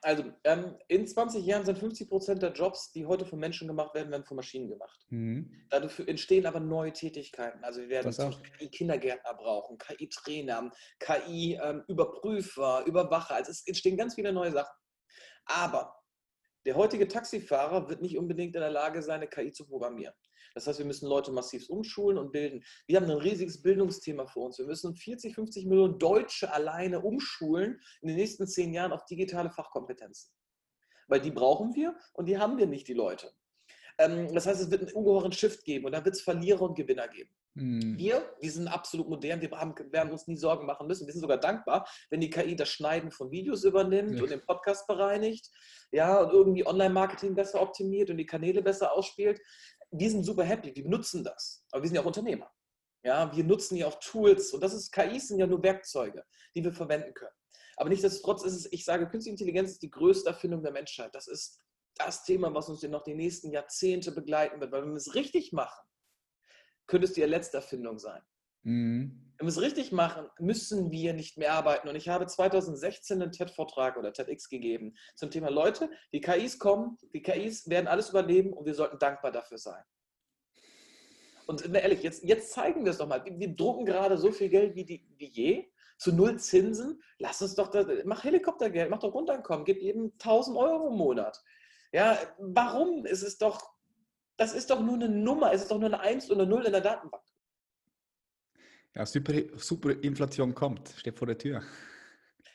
[SPEAKER 2] Also ähm, in 20 Jahren sind 50 Prozent der Jobs, die heute von Menschen gemacht werden, werden von Maschinen gemacht. Mhm. Dadurch entstehen aber neue Tätigkeiten. Also wir werden KI-Kindergärtner brauchen, KI-Trainer, KI-Überprüfer, ähm, Überwacher. Also es entstehen ganz viele neue Sachen. Aber der heutige Taxifahrer wird nicht unbedingt in der Lage sein, eine KI zu programmieren. Das heißt, wir müssen Leute massiv umschulen und bilden. Wir haben ein riesiges Bildungsthema vor uns. Wir müssen 40, 50 Millionen Deutsche alleine umschulen in den nächsten zehn Jahren auf digitale Fachkompetenzen. Weil die brauchen wir und die haben wir nicht, die Leute. Ähm, das heißt, es wird einen ungeheuren Shift geben und da wird es Verlierer und Gewinner geben. Mhm. Wir, wir sind absolut modern, wir haben, werden uns nie Sorgen machen müssen. Wir sind sogar dankbar, wenn die KI das Schneiden von Videos übernimmt ja. und den Podcast bereinigt, ja, und irgendwie Online-Marketing besser optimiert und die Kanäle besser ausspielt. Wir sind super happy, wir nutzen das. Aber wir sind ja auch Unternehmer. Ja, wir nutzen ja auch Tools und das ist, KIs sind ja nur Werkzeuge, die wir verwenden können. Aber nichtsdestotrotz ist es, ich sage, Künstliche Intelligenz ist die größte Erfindung der Menschheit. Das ist das Thema, was uns noch die nächsten Jahrzehnte begleiten wird. Weil wenn wir es richtig machen, könnte es die letzte Erfindung sein. Mhm. Wenn wir es richtig machen, müssen wir nicht mehr arbeiten. Und ich habe 2016 einen TED-Vortrag oder TEDx gegeben zum Thema Leute, die KIs kommen, die KIs werden alles überleben und wir sollten dankbar dafür sein. Und ehrlich, jetzt, jetzt zeigen wir es doch mal. Wir, wir drucken gerade so viel Geld wie, die, wie je zu null Zinsen. Lass uns doch, das, mach Helikoptergeld, mach doch Grundeinkommen, gib jedem 1000 Euro im Monat. Ja, warum? Es doch, das ist doch nur eine Nummer, es ist doch nur eine 1 und eine 0 in der Datenbank.
[SPEAKER 1] Ja, super, super Inflation kommt, steht vor der Tür.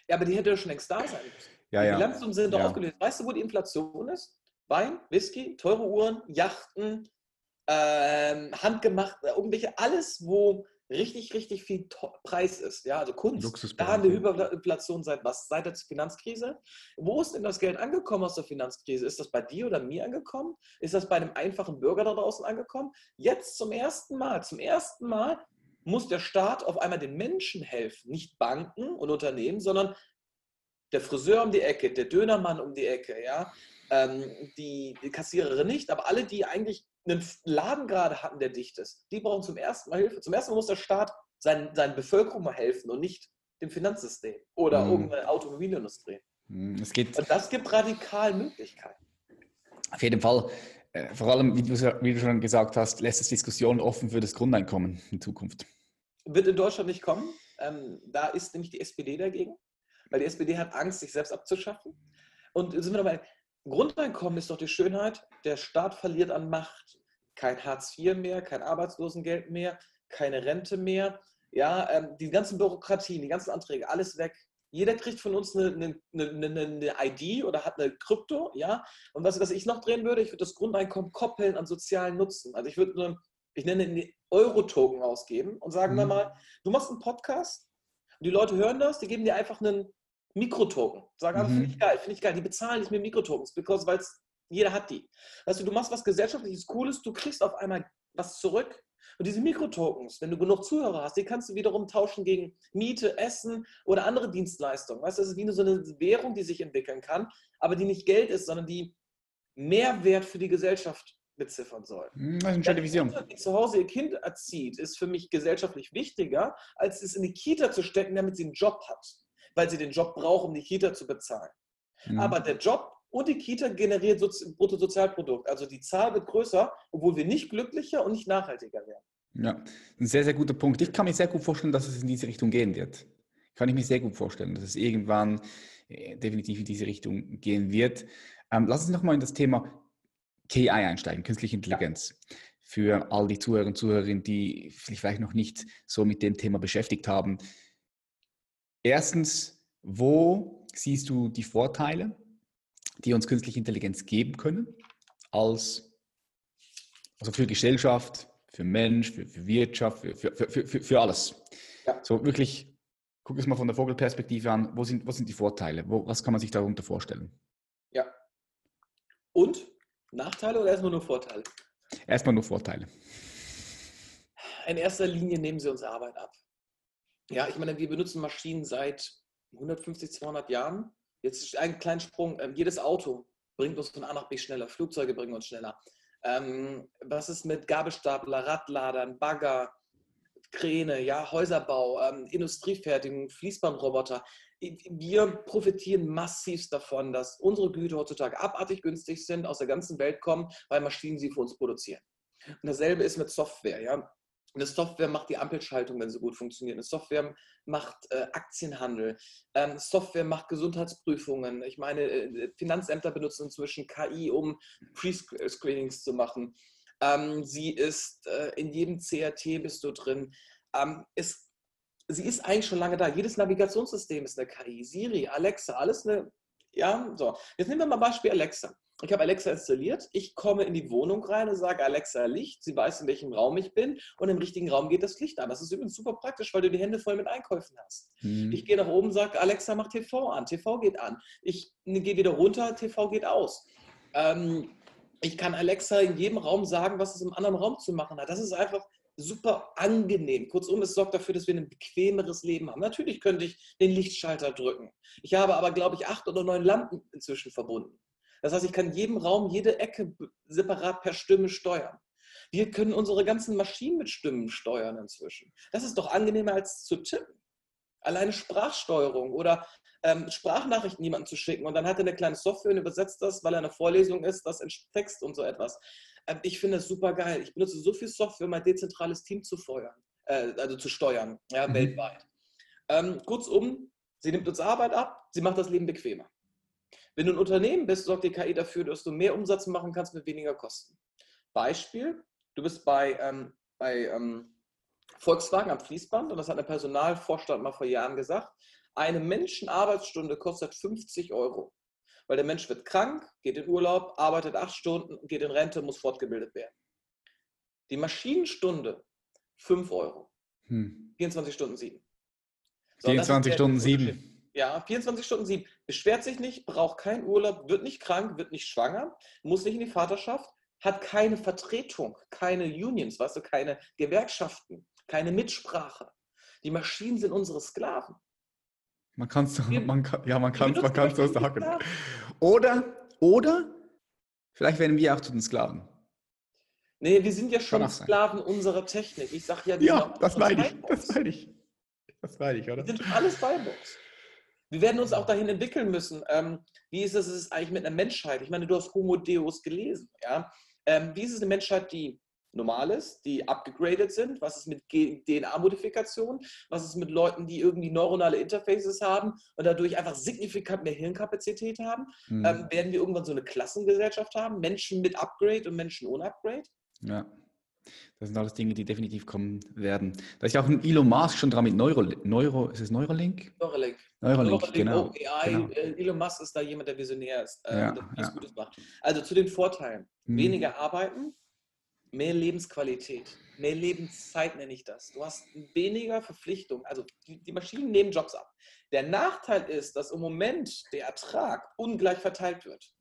[SPEAKER 2] Ja, aber die hätte ja schon längst da sein müssen.
[SPEAKER 1] Ja,
[SPEAKER 2] die
[SPEAKER 1] ja.
[SPEAKER 2] Bilanzsummen sind doch ja. aufgelöst. Weißt du, wo die Inflation ist? Wein, Whisky, teure Uhren, Yachten, ähm, handgemacht, irgendwelche, alles, wo richtig, richtig viel Preis ist. Ja, also Kunst. Da haben wir Hyperinflation seit was? Seit der Finanzkrise. Wo ist denn das Geld angekommen aus der Finanzkrise? Ist das bei dir oder mir angekommen? Ist das bei einem einfachen Bürger da draußen angekommen? Jetzt zum ersten Mal, zum ersten Mal muss der Staat auf einmal den Menschen helfen. Nicht Banken und Unternehmen, sondern der Friseur um die Ecke, der Dönermann um die Ecke, ja, ähm, die, die Kassiererin nicht, aber alle, die eigentlich einen Laden gerade hatten, der dicht ist, die brauchen zum ersten Mal Hilfe. Zum ersten Mal muss der Staat seinen, seinen Bevölkerung mal helfen und nicht dem Finanzsystem oder mhm. irgendeine Automobilindustrie.
[SPEAKER 1] Mhm, es geht
[SPEAKER 2] und das gibt radikal Möglichkeiten.
[SPEAKER 1] Auf jeden Fall. Äh, vor allem, wie du, wie du schon gesagt hast, lässt es Diskussionen offen für das Grundeinkommen in Zukunft.
[SPEAKER 2] Wird in Deutschland nicht kommen. Ähm, da ist nämlich die SPD dagegen, weil die SPD hat Angst, sich selbst abzuschaffen. Und sind wir dabei, Grundeinkommen ist doch die Schönheit, der Staat verliert an Macht. Kein Hartz IV mehr, kein Arbeitslosengeld mehr, keine Rente mehr. Ja, ähm, die ganzen Bürokratien, die ganzen Anträge, alles weg. Jeder kriegt von uns eine, eine, eine, eine, ID oder hat eine Krypto, ja. Und was, was ich noch drehen würde, ich würde das Grundeinkommen koppeln an sozialen Nutzen. Also ich würde, ich nenne einen Euro-Token ausgeben und sagen mhm. wir mal, du machst einen Podcast Und die Leute hören das, die geben dir einfach einen Mikrotoken. Sagen, mhm. finde ich geil, finde ich geil. Die bezahlen nicht mehr Mikrotokens, weil jeder hat die. Weißt du, du machst was gesellschaftliches, Cooles, du kriegst auf einmal was zurück. Und diese Mikrotokens, wenn du genug Zuhörer hast, die kannst du wiederum tauschen gegen Miete, Essen oder andere Dienstleistungen. Weißt du, das ist wie so eine Währung, die sich entwickeln kann, aber die nicht Geld ist, sondern die Mehrwert für die Gesellschaft beziffern soll.
[SPEAKER 1] Hm, das ist eine schöne Vision.
[SPEAKER 2] Die zu Hause ihr Kind erzieht, ist für mich gesellschaftlich wichtiger, als es in die Kita zu stecken, damit sie einen Job hat. Weil sie den Job braucht, um die Kita zu bezahlen. Mhm. Aber der Job und die Kita generiert Bruttosozialprodukt. Also die Zahl wird größer, obwohl wir nicht glücklicher und nicht nachhaltiger werden.
[SPEAKER 1] Ja, ein sehr, sehr guter Punkt. Ich kann mir sehr gut vorstellen, dass es in diese Richtung gehen wird. Kann ich mir sehr gut vorstellen, dass es irgendwann äh, definitiv in diese Richtung gehen wird. Ähm, lass uns nochmal in das Thema KI einsteigen, künstliche Intelligenz. Ja. Für all die Zuhörer und Zuhörerinnen, die sich vielleicht noch nicht so mit dem Thema beschäftigt haben. Erstens, wo siehst du die Vorteile die uns künstliche Intelligenz geben können, als, also für Gesellschaft, für Mensch, für, für Wirtschaft, für, für, für, für alles. Ja. So wirklich, guck es mal von der Vogelperspektive an, wo sind, wo sind die Vorteile? Wo, was kann man sich darunter vorstellen?
[SPEAKER 2] Ja. Und Nachteile oder erstmal nur Vorteile?
[SPEAKER 1] Erstmal nur Vorteile.
[SPEAKER 2] In erster Linie nehmen sie uns Arbeit ab. Ja, ich meine, wir benutzen Maschinen seit 150, 200 Jahren. Jetzt ist ein kleiner Sprung. Ähm, jedes Auto bringt uns von A nach B schneller. Flugzeuge bringen uns schneller. Ähm, was ist mit Gabelstapler, Radladern, Bagger, Kräne, ja, Häuserbau, ähm, Industriefertigung, Fließbandroboter? Wir profitieren massiv davon, dass unsere Güter heutzutage abartig günstig sind, aus der ganzen Welt kommen, weil Maschinen sie für uns produzieren. Und dasselbe ist mit Software. Ja? Eine Software macht die Ampelschaltung, wenn sie gut funktioniert. Eine Software macht äh, Aktienhandel. Ähm, Software macht Gesundheitsprüfungen. Ich meine, äh, Finanzämter benutzen inzwischen KI, um Pre-Screenings zu machen. Ähm, sie ist äh, in jedem CRT bist du drin. Ähm, ist, sie ist eigentlich schon lange da. Jedes Navigationssystem ist eine KI. Siri, Alexa, alles eine. Ja, so. Jetzt nehmen wir mal Beispiel Alexa. Ich habe Alexa installiert. Ich komme in die Wohnung rein und sage Alexa Licht. Sie weiß, in welchem Raum ich bin und im richtigen Raum geht das Licht an. Das ist übrigens super praktisch, weil du die Hände voll mit Einkäufen hast. Mhm. Ich gehe nach oben, sage Alexa mach TV an. TV geht an. Ich gehe wieder runter, TV geht aus. Ähm, ich kann Alexa in jedem Raum sagen, was es im anderen Raum zu machen hat. Das ist einfach super angenehm. Kurzum, es sorgt dafür, dass wir ein bequemeres Leben haben. Natürlich könnte ich den Lichtschalter drücken. Ich habe aber, glaube ich, acht oder neun Lampen inzwischen verbunden. Das heißt, ich kann jedem Raum, jede Ecke separat per Stimme steuern. Wir können unsere ganzen Maschinen mit Stimmen steuern inzwischen. Das ist doch angenehmer als zu tippen. Alleine Sprachsteuerung oder ähm, Sprachnachrichten jemandem zu schicken und dann hat er eine kleine Software und übersetzt das, weil er eine Vorlesung ist, das in Text und so etwas. Ähm, ich finde das super geil. Ich benutze so viel Software, um mein dezentrales Team zu feuern, äh, also zu steuern, ja, mhm. weltweit. Ähm, kurzum, sie nimmt uns Arbeit ab, sie macht das Leben bequemer. Wenn du ein Unternehmen bist, sorgt die KI dafür, dass du mehr Umsatz machen kannst mit weniger Kosten. Beispiel, du bist bei, ähm, bei ähm, Volkswagen am Fließband und das hat ein Personalvorstand mal vor Jahren gesagt, eine Menschenarbeitsstunde kostet 50 Euro. Weil der Mensch wird krank, geht in Urlaub, arbeitet acht Stunden, geht in Rente, muss fortgebildet werden. Die Maschinenstunde 5 Euro. Hm. 24 Stunden 7.
[SPEAKER 1] So, 24 Stunden 7.
[SPEAKER 2] Ja, 24 Stunden sieben. Beschwert sich nicht, braucht keinen Urlaub, wird nicht krank, wird nicht schwanger, muss nicht in die Vaterschaft, hat keine Vertretung, keine Unions, weißt du, keine Gewerkschaften, keine Mitsprache. Die Maschinen sind unsere Sklaven.
[SPEAKER 1] Man kann es man kann, ja, man kann man kann so sagen. Oder, oder vielleicht werden wir auch zu den Sklaven.
[SPEAKER 2] Nee, wir sind ja schon Sklaven unserer Technik. Ich sage ja,
[SPEAKER 1] ja, das meine ich. Das meine ich.
[SPEAKER 2] Das meine ich, oder? Wir sind alles Buybox. Wir werden uns auch dahin entwickeln müssen. Ähm, wie ist es, ist eigentlich mit einer Menschheit? Ich meine, du hast Homo Deus gelesen. Ja? Ähm, wie ist es eine Menschheit, die normal ist, die abgegradet sind? Was ist mit DNA-Modifikation? Was ist mit Leuten, die irgendwie neuronale Interfaces haben und dadurch einfach signifikant mehr Hirnkapazität haben? Mhm. Ähm, werden wir irgendwann so eine Klassengesellschaft haben? Menschen mit Upgrade und Menschen ohne Upgrade?
[SPEAKER 1] Ja. Das sind alles Dinge, die definitiv kommen werden. Da ist ja auch ein Elon Musk schon dran mit Neuro, Neuro ist es Neuralink?
[SPEAKER 2] Neuralink.
[SPEAKER 1] Neuralink, Neuralink genau.
[SPEAKER 2] AI,
[SPEAKER 1] genau.
[SPEAKER 2] Äh, Elon Musk ist da jemand, der visionär ist, äh, ja, der ja. Gutes macht. Also zu den Vorteilen. Hm. Weniger arbeiten, Mehr Lebensqualität, mehr Lebenszeit nenne ich das. Du hast weniger Verpflichtung. Also die, die Maschinen nehmen Jobs ab. Der Nachteil ist, dass im Moment der Ertrag ungleich verteilt wird.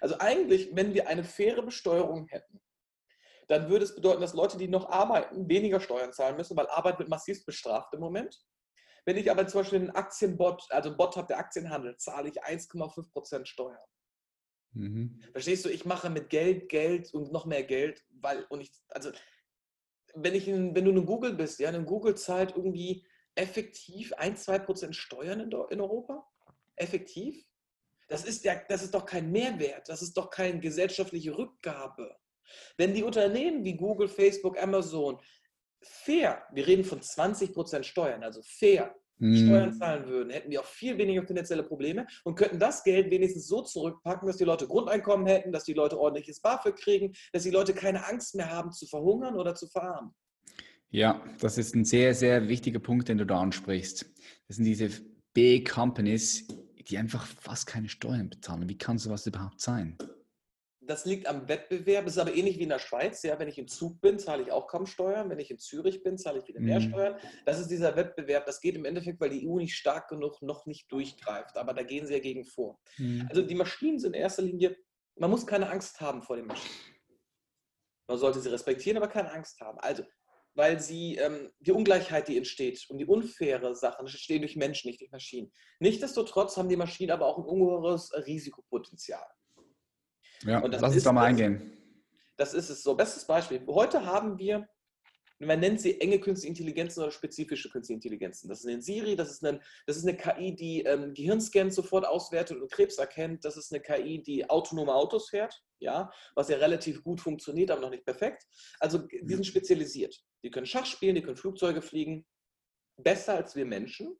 [SPEAKER 2] Also eigentlich, wenn wir eine faire Besteuerung hätten, dann würde es bedeuten, dass Leute, die noch arbeiten, weniger Steuern zahlen müssen, weil Arbeit wird massiv bestraft im Moment. Wenn ich aber zum Beispiel einen Aktienbot, also einen Bot habe, der Aktien handelt, zahle ich 1,5% Steuern. Mhm. Verstehst du, ich mache mit Geld Geld und noch mehr Geld, weil, und ich, also, wenn, ich in, wenn du in Google bist, ja, in Google zahlt irgendwie effektiv 1, 2% Steuern in, in Europa? Effektiv? Das ist, ja, das ist doch kein Mehrwert, das ist doch keine gesellschaftliche Rückgabe. Wenn die Unternehmen wie Google, Facebook, Amazon fair, wir reden von 20% Steuern, also fair. Steuern zahlen würden, hätten wir auch viel weniger finanzielle Probleme und könnten das Geld wenigstens so zurückpacken, dass die Leute Grundeinkommen hätten, dass die Leute ordentliches BAföG kriegen, dass die Leute keine Angst mehr haben zu verhungern oder zu verarmen.
[SPEAKER 1] Ja, das ist ein sehr, sehr wichtiger Punkt, den du da ansprichst. Das sind diese Big Companies, die einfach fast keine Steuern bezahlen. Wie kann sowas überhaupt sein?
[SPEAKER 2] Das liegt am Wettbewerb. Es ist aber ähnlich wie in der Schweiz. Ja, wenn ich im Zug bin, zahle ich auch kaum Steuern. Wenn ich in Zürich bin, zahle ich wieder mehr mhm. Steuern. Das ist dieser Wettbewerb. Das geht im Endeffekt, weil die EU nicht stark genug noch nicht durchgreift. Aber da gehen sie ja gegen vor. Mhm. Also die Maschinen sind in erster Linie, man muss keine Angst haben vor den Maschinen. Man sollte sie respektieren, aber keine Angst haben. Also weil sie ähm, die Ungleichheit, die entsteht und die unfaire Sachen entstehen durch Menschen, nicht durch Maschinen. Nichtsdestotrotz haben die Maschinen aber auch ein ungeheures Risikopotenzial.
[SPEAKER 1] Ja, lass uns da mal eingehen.
[SPEAKER 2] Das ist es so. Bestes Beispiel. Heute haben wir man nennt sie enge künstliche Intelligenzen oder spezifische künstliche Intelligenzen. Das ist eine Siri, das ist eine, das ist eine KI, die ähm, Gehirnscans sofort auswertet und Krebs erkennt. Das ist eine KI, die autonome Autos fährt, ja, was ja relativ gut funktioniert, aber noch nicht perfekt. Also die sind spezialisiert. Die können Schach spielen, die können Flugzeuge fliegen, besser als wir Menschen,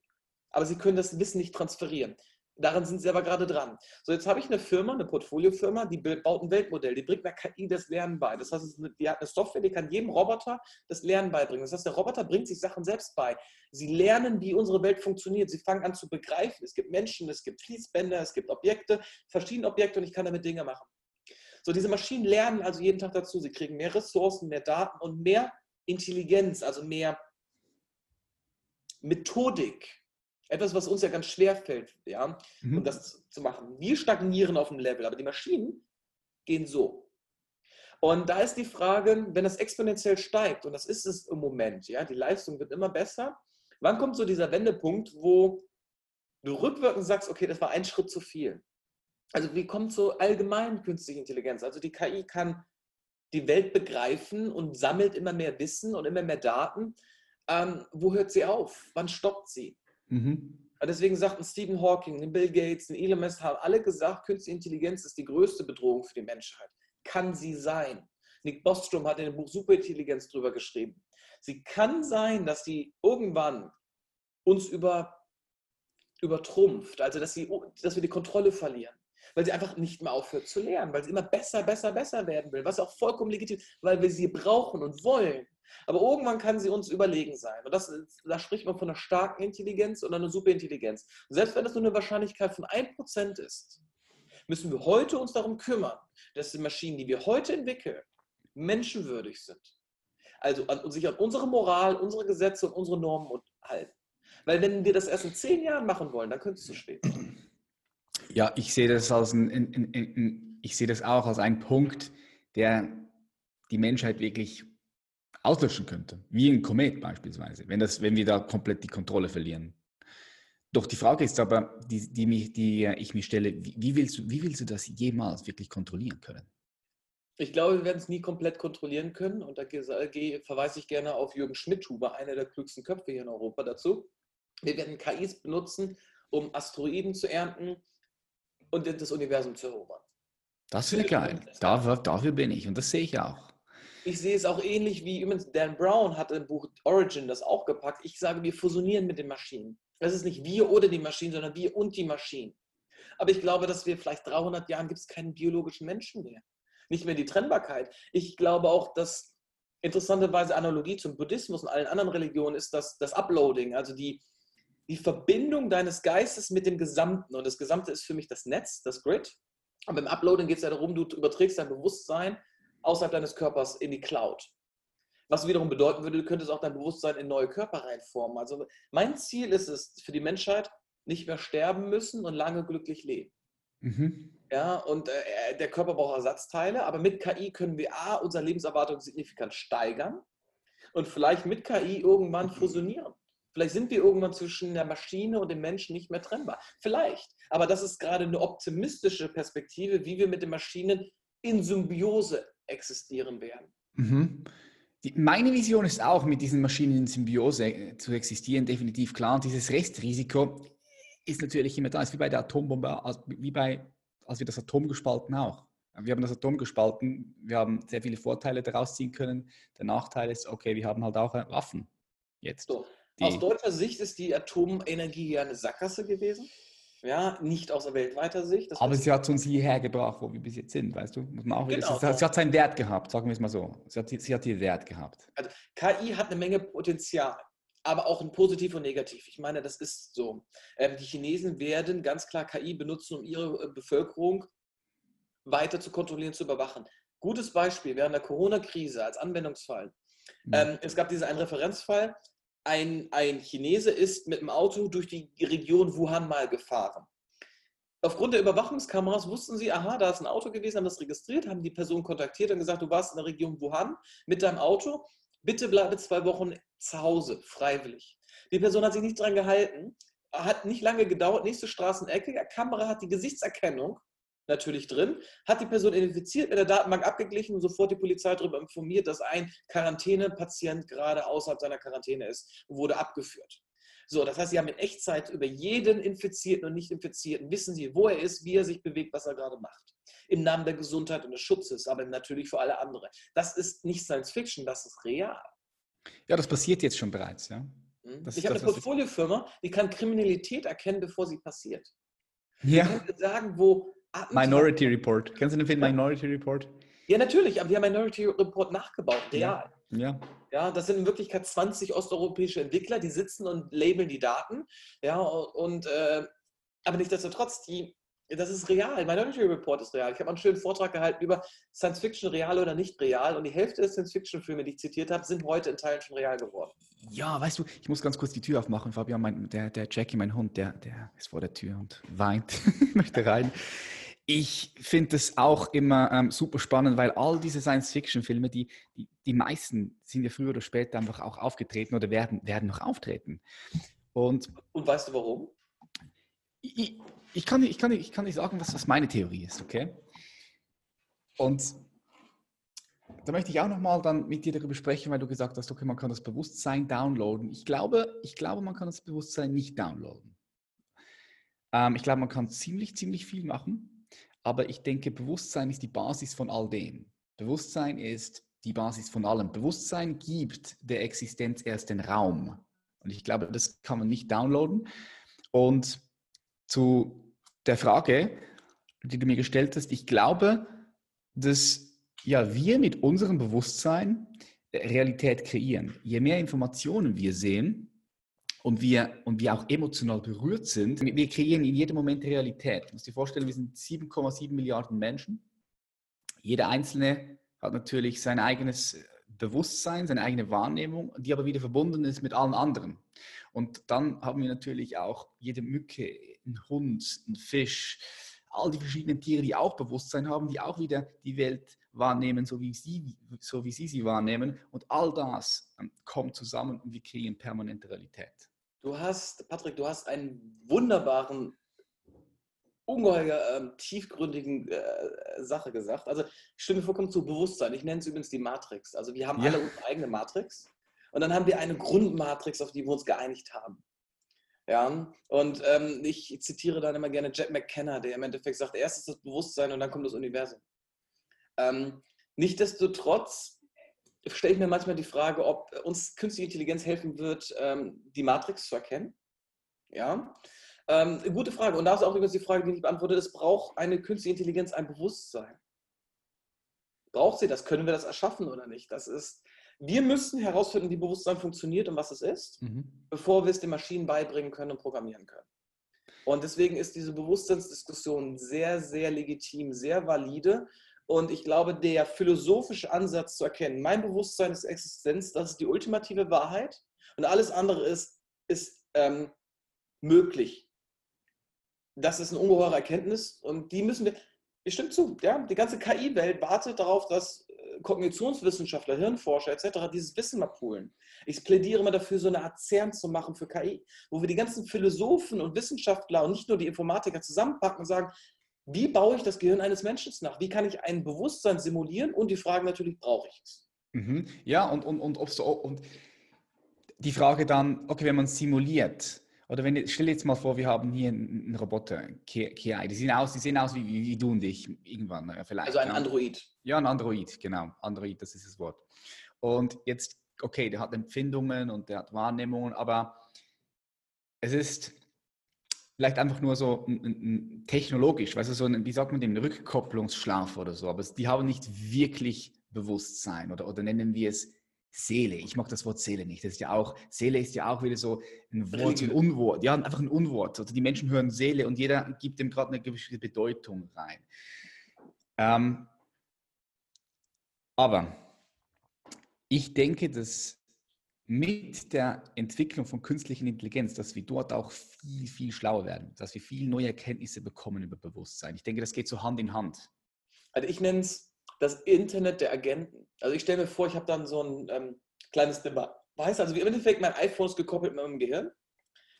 [SPEAKER 2] aber sie können das Wissen nicht transferieren. Daran sind sie aber gerade dran. So, jetzt habe ich eine Firma, eine Portfoliofirma, die baut ein Weltmodell, die bringt einer KI das Lernen bei. Das heißt, die hat eine Software, die kann jedem Roboter das Lernen beibringen. Das heißt, der Roboter bringt sich Sachen selbst bei. Sie lernen, wie unsere Welt funktioniert. Sie fangen an zu begreifen. Es gibt Menschen, es gibt Fließbänder, es gibt Objekte, verschiedene Objekte und ich kann damit Dinge machen. So, diese Maschinen lernen also jeden Tag dazu. Sie kriegen mehr Ressourcen, mehr Daten und mehr Intelligenz, also mehr Methodik. Etwas, was uns ja ganz schwer fällt, ja, mhm. um das zu machen. Wir stagnieren auf dem Level, aber die Maschinen gehen so. Und da ist die Frage, wenn das exponentiell steigt, und das ist es im Moment, ja, die Leistung wird immer besser, wann kommt so dieser Wendepunkt, wo du rückwirkend sagst, okay, das war ein Schritt zu viel. Also wie kommt so allgemein künstliche Intelligenz? Also die KI kann die Welt begreifen und sammelt immer mehr Wissen und immer mehr Daten. Ähm, wo hört sie auf? Wann stoppt sie? Mhm. Deswegen sagten Stephen Hawking, Bill Gates, Elon Musk haben alle gesagt, künstliche Intelligenz ist die größte Bedrohung für die Menschheit. Kann sie sein? Nick Bostrom hat in dem Buch Superintelligenz drüber geschrieben. Sie kann sein, dass sie irgendwann uns über, übertrumpft, also dass, sie, dass wir die Kontrolle verlieren, weil sie einfach nicht mehr aufhört zu lernen, weil sie immer besser, besser, besser werden will, was auch vollkommen legitim ist, weil wir sie brauchen und wollen. Aber irgendwann kann sie uns überlegen sein. Und das, da spricht man von einer starken Intelligenz und einer Superintelligenz. Und selbst wenn das nur eine Wahrscheinlichkeit von 1% ist, müssen wir heute uns darum kümmern, dass die Maschinen, die wir heute entwickeln, menschenwürdig sind. Also an, sich an unsere Moral, unsere Gesetze und unsere Normen halten. Weil wenn wir das erst in zehn Jahren machen wollen, dann könnte es zu spät sein.
[SPEAKER 1] Ja, ich sehe das als ein, in, in, in, ich sehe das auch als einen Punkt, der die Menschheit wirklich auslöschen könnte, wie ein Komet beispielsweise, wenn, das, wenn wir da komplett die Kontrolle verlieren. Doch die Frage ist aber, die, die, mich, die ich mir stelle, wie willst, du, wie willst du das jemals wirklich kontrollieren können?
[SPEAKER 2] Ich glaube, wir werden es nie komplett kontrollieren können. Und da verweise ich gerne auf Jürgen Schmidhuber, einer der klügsten Köpfe hier in Europa dazu. Wir werden KIs benutzen, um Asteroiden zu ernten und das Universum zu erobern.
[SPEAKER 1] Das wäre geil. Dafür, dafür bin ich und das sehe ich auch.
[SPEAKER 2] Ich sehe es auch ähnlich wie übrigens Dan Brown hat im Buch Origin das auch gepackt. Ich sage, wir fusionieren mit den Maschinen. Es ist nicht wir oder die Maschinen, sondern wir und die Maschinen. Aber ich glaube, dass wir vielleicht 300 Jahren gibt es keinen biologischen Menschen mehr. Nicht mehr die Trennbarkeit. Ich glaube auch, dass interessanterweise Analogie zum Buddhismus und allen anderen Religionen ist das, das Uploading, also die, die Verbindung deines Geistes mit dem Gesamten. Und das Gesamte ist für mich das Netz, das Grid. Aber beim Uploading geht es ja darum, du überträgst dein Bewusstsein außerhalb deines Körpers in die Cloud. Was wiederum bedeuten würde, du könntest auch dein Bewusstsein in neue Körper reinformen. Also mein Ziel ist es für die Menschheit, nicht mehr sterben müssen und lange glücklich leben. Mhm. Ja, und äh, der Körper braucht Ersatzteile, aber mit KI können wir A, unsere Lebenserwartung signifikant steigern und vielleicht mit KI irgendwann fusionieren. Vielleicht sind wir irgendwann zwischen der Maschine und dem Menschen nicht mehr trennbar. Vielleicht. Aber das ist gerade eine optimistische Perspektive, wie wir mit den Maschinen in Symbiose existieren werden.
[SPEAKER 1] Mhm. Die, meine Vision ist auch, mit diesen Maschinen in Symbiose äh, zu existieren, definitiv klar. Und dieses Restrisiko ist natürlich immer da. Es ist wie bei der Atombombe, wie bei, als wir das Atom gespalten auch. Wir haben das Atom gespalten, wir haben sehr viele Vorteile daraus ziehen können. Der Nachteil ist, okay, wir haben halt auch äh, Waffen jetzt.
[SPEAKER 2] So. Aus deutscher Sicht ist die Atomenergie ja eine Sackgasse gewesen. Ja, nicht aus weltweiter Sicht.
[SPEAKER 1] Das Aber sie hat uns hierher gebracht, wo wir bis jetzt sind, weißt du? Muss man auch genau, sie, sie hat seinen Wert gehabt, sagen wir es mal so. Sie hat, sie hat ihr Wert gehabt.
[SPEAKER 2] Also KI hat eine Menge Potenzial aber auch ein Positiv und Negativ. Ich meine, das ist so. Ähm, die Chinesen werden ganz klar KI benutzen, um ihre äh, Bevölkerung weiter zu kontrollieren, zu überwachen. Gutes Beispiel während der Corona-Krise als Anwendungsfall. Mhm. Ähm, es gab diesen einen Referenzfall. Ein, ein Chinese ist mit dem Auto durch die Region Wuhan mal gefahren. Aufgrund der Überwachungskameras wussten sie, aha, da ist ein Auto gewesen, haben das registriert, haben die Person kontaktiert und gesagt, du warst in der Region Wuhan mit deinem Auto bitte bleibe zwei Wochen zu Hause, freiwillig. Die Person hat sich nicht daran gehalten, hat nicht lange gedauert, nächste Straßenecke, Kamera hat die Gesichtserkennung natürlich drin, hat die Person identifiziert, mit der Datenbank abgeglichen und sofort die Polizei darüber informiert, dass ein Quarantänepatient gerade außerhalb seiner Quarantäne ist und wurde abgeführt. So, das heißt, Sie haben in Echtzeit über jeden Infizierten und Nicht-Infizierten, wissen Sie, wo er ist, wie er sich bewegt, was er gerade macht im Namen der Gesundheit und des Schutzes, aber natürlich für alle anderen. Das ist nicht Science Fiction, das ist real.
[SPEAKER 1] Ja, das passiert jetzt schon bereits, ja.
[SPEAKER 2] Mhm. Das ich habe eine Portfoliofirma, die kann Kriminalität erkennen, bevor sie passiert. Ja. Die kann sagen, wo
[SPEAKER 1] Minority Report. Kennst du den Film Minority Report?
[SPEAKER 2] Ja, natürlich, aber wir haben Minority Report nachgebaut, real.
[SPEAKER 1] Ja. ja.
[SPEAKER 2] Ja, das sind in Wirklichkeit 20 osteuropäische Entwickler, die sitzen und labeln die Daten. Ja, und äh, aber nichtsdestotrotz, die das ist real. Minority Report ist real. Ich habe einen schönen Vortrag gehalten über Science Fiction real oder nicht real. Und die Hälfte der Science Fiction Filme, die ich zitiert habe, sind heute in Teilen schon real geworden.
[SPEAKER 1] Ja, weißt du, ich muss ganz kurz die Tür aufmachen. Fabian, mein, der, der Jackie, mein Hund, der, der ist vor der Tür und weint, möchte rein. Ich finde es auch immer ähm, super spannend, weil all diese Science-Fiction-Filme, die, die, die meisten sind ja früher oder später einfach auch aufgetreten oder werden, werden noch auftreten. Und,
[SPEAKER 2] und weißt du warum?
[SPEAKER 1] Ich, ich, kann, ich, kann, ich kann nicht sagen, was, was meine Theorie ist, okay? Und da möchte ich auch nochmal dann mit dir darüber sprechen, weil du gesagt hast, okay, man kann das Bewusstsein downloaden. Ich glaube, ich glaube man kann das Bewusstsein nicht downloaden. Ähm, ich glaube, man kann ziemlich, ziemlich viel machen, aber ich denke, Bewusstsein ist die Basis von all dem. Bewusstsein ist die Basis von allem. Bewusstsein gibt der Existenz erst den Raum. Und ich glaube, das kann man nicht downloaden. Und zu der Frage, die du mir gestellt hast. Ich glaube, dass ja, wir mit unserem Bewusstsein Realität kreieren. Je mehr Informationen wir sehen und wir, und wir auch emotional berührt sind, wir kreieren in jedem Moment Realität. Du musst dir vorstellen, wir sind 7,7 Milliarden Menschen. Jeder Einzelne hat natürlich sein eigenes Bewusstsein, seine eigene Wahrnehmung, die aber wieder verbunden ist mit allen anderen. Und dann haben wir natürlich auch jede Mücke, ein Hund, ein Fisch, all die verschiedenen Tiere, die auch Bewusstsein haben, die auch wieder die Welt wahrnehmen, so wie sie, so wie sie sie wahrnehmen. Und all das ähm, kommt zusammen und wir kreieren permanente Realität.
[SPEAKER 2] Du hast, Patrick, du hast einen wunderbaren, ungeheuer ähm, tiefgründigen äh, Sache gesagt. Also ich stimme vollkommen zu Bewusstsein. Ich nenne es übrigens die Matrix. Also wir haben ja. alle unsere eigene Matrix. Und dann haben wir eine Grundmatrix, auf die wir uns geeinigt haben. Ja, und ähm, ich zitiere dann immer gerne Jack McKenna, der im Endeffekt sagt, erst ist das Bewusstsein und dann kommt das Universum. Ähm, Nichtsdestotrotz stelle ich mir manchmal die Frage, ob uns künstliche Intelligenz helfen wird, ähm, die Matrix zu erkennen. Ja, ähm, gute Frage. Und da ist auch übrigens die Frage, die ich beantworte, es braucht eine künstliche Intelligenz ein Bewusstsein. Braucht sie das? Können wir das erschaffen oder nicht? Das ist wir müssen herausfinden, wie Bewusstsein funktioniert und was es ist, mhm. bevor wir es den Maschinen beibringen können und programmieren können. Und deswegen ist diese Bewusstseinsdiskussion sehr, sehr legitim, sehr valide. Und ich glaube, der philosophische Ansatz zu erkennen, mein Bewusstsein ist Existenz, das ist die ultimative Wahrheit und alles andere ist, ist ähm, möglich. Das ist eine ungeheure Erkenntnis und die müssen wir, ich stimme zu, ja, die ganze KI-Welt wartet darauf, dass äh, Kognitionswissenschaftler, Hirnforscher etc. dieses Wissen mal poolen. Ich plädiere immer dafür, so eine Art CERN zu machen für KI, wo wir die ganzen Philosophen und Wissenschaftler und nicht nur die Informatiker zusammenpacken und sagen, wie baue ich das Gehirn eines Menschen nach? Wie kann ich ein Bewusstsein simulieren? Und die Frage natürlich, brauche ich es?
[SPEAKER 1] Mhm. Ja, und, und, und, ob so, und die Frage dann, okay, wenn man simuliert, oder wenn, stell jetzt mal vor, wir haben hier einen Roboter, KI, die sehen aus, die sehen aus wie, wie, du und ich irgendwann, vielleicht.
[SPEAKER 2] Also ein Android.
[SPEAKER 1] Ja, ein Android, genau. Android, das ist das Wort. Und jetzt, okay, der hat Empfindungen und der hat Wahrnehmungen, aber es ist vielleicht einfach nur so technologisch, weißt du, so ein, wie sagt man dem, Rückkopplungsschlaf oder so, aber die haben nicht wirklich Bewusstsein oder, oder nennen wir es Seele. Ich mag das Wort Seele nicht. Das ist ja auch, Seele ist ja auch wieder so ein Wort, ein Unwort. Ja, einfach ein Unwort. Also die Menschen hören Seele und jeder gibt dem gerade eine gewisse Bedeutung rein. Ähm, aber ich denke, dass mit der Entwicklung von künstlicher Intelligenz, dass wir dort auch viel, viel schlauer werden, dass wir viel neue Erkenntnisse bekommen über Bewusstsein. Ich denke, das geht so Hand in Hand.
[SPEAKER 2] Also ich nenne es das Internet der Agenten. Also ich stelle mir vor, ich habe dann so ein ähm, kleines Device. Also im Endeffekt, mein iPhone ist gekoppelt mit meinem Gehirn.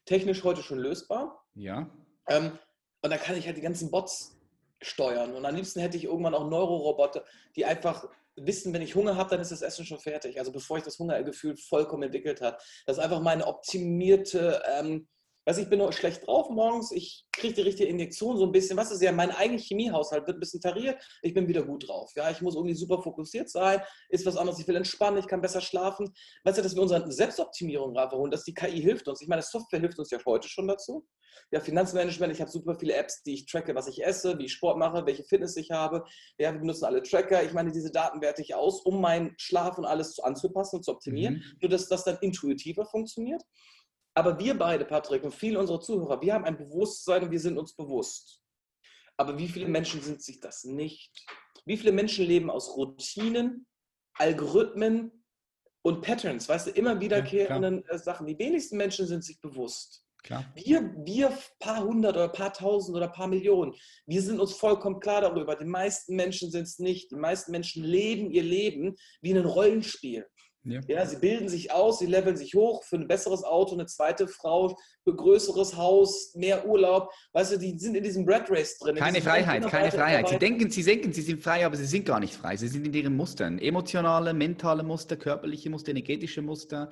[SPEAKER 2] Technisch heute schon lösbar.
[SPEAKER 1] Ja.
[SPEAKER 2] Ähm, und dann kann ich halt die ganzen Bots steuern. Und am liebsten hätte ich irgendwann auch Neuroroboter, die einfach wissen, wenn ich Hunger habe, dann ist das Essen schon fertig. Also bevor ich das Hungergefühl vollkommen entwickelt habe. Das ist einfach meine optimierte, ähm, weiß ich bin nur schlecht drauf morgens, ich kriege die richtige Injektion so ein bisschen, was ist ja, mein eigener Chemiehaushalt wird ein bisschen tariert, ich bin wieder gut drauf. Ja, ich muss irgendwie super fokussiert sein, ist was anderes, ich will entspannen, ich kann besser schlafen. Weißt du, dass wir unsere Selbstoptimierung holen, dass die KI hilft uns. Ich meine, Software hilft uns ja heute schon dazu. Ja, Finanzmanagement, ich habe super viele Apps, die ich tracke, was ich esse, wie ich Sport mache, welche Fitness ich habe. Ja, wir benutzen alle Tracker. Ich meine, diese Daten werte ich aus, um meinen Schlaf und alles anzupassen und zu optimieren, mhm. nur dass das dann intuitiver funktioniert. Aber wir beide, Patrick, und viele unserer Zuhörer, wir haben ein Bewusstsein und wir sind uns bewusst. Aber wie viele Menschen sind sich das nicht? Wie viele Menschen leben aus Routinen, Algorithmen und Patterns, weißt du, immer wiederkehrenden ja, äh, Sachen? Die wenigsten Menschen sind sich bewusst. Klar. Wir, wir paar hundert oder paar tausend oder paar Millionen, wir sind uns vollkommen klar darüber. Die meisten Menschen sind es nicht. Die meisten Menschen leben ihr Leben wie ein Rollenspiel. Ja. ja. sie bilden sich aus, sie leveln sich hoch für ein besseres Auto, eine zweite Frau, für ein größeres Haus, mehr Urlaub. Weißt du, die sind in diesem Red Race drin.
[SPEAKER 1] Keine Freiheit, keine Freiheit. Sie denken, sie denken, sie sind frei, aber sie sind gar nicht frei. Sie sind in ihren Mustern. Emotionale, mentale Muster, körperliche Muster, energetische Muster.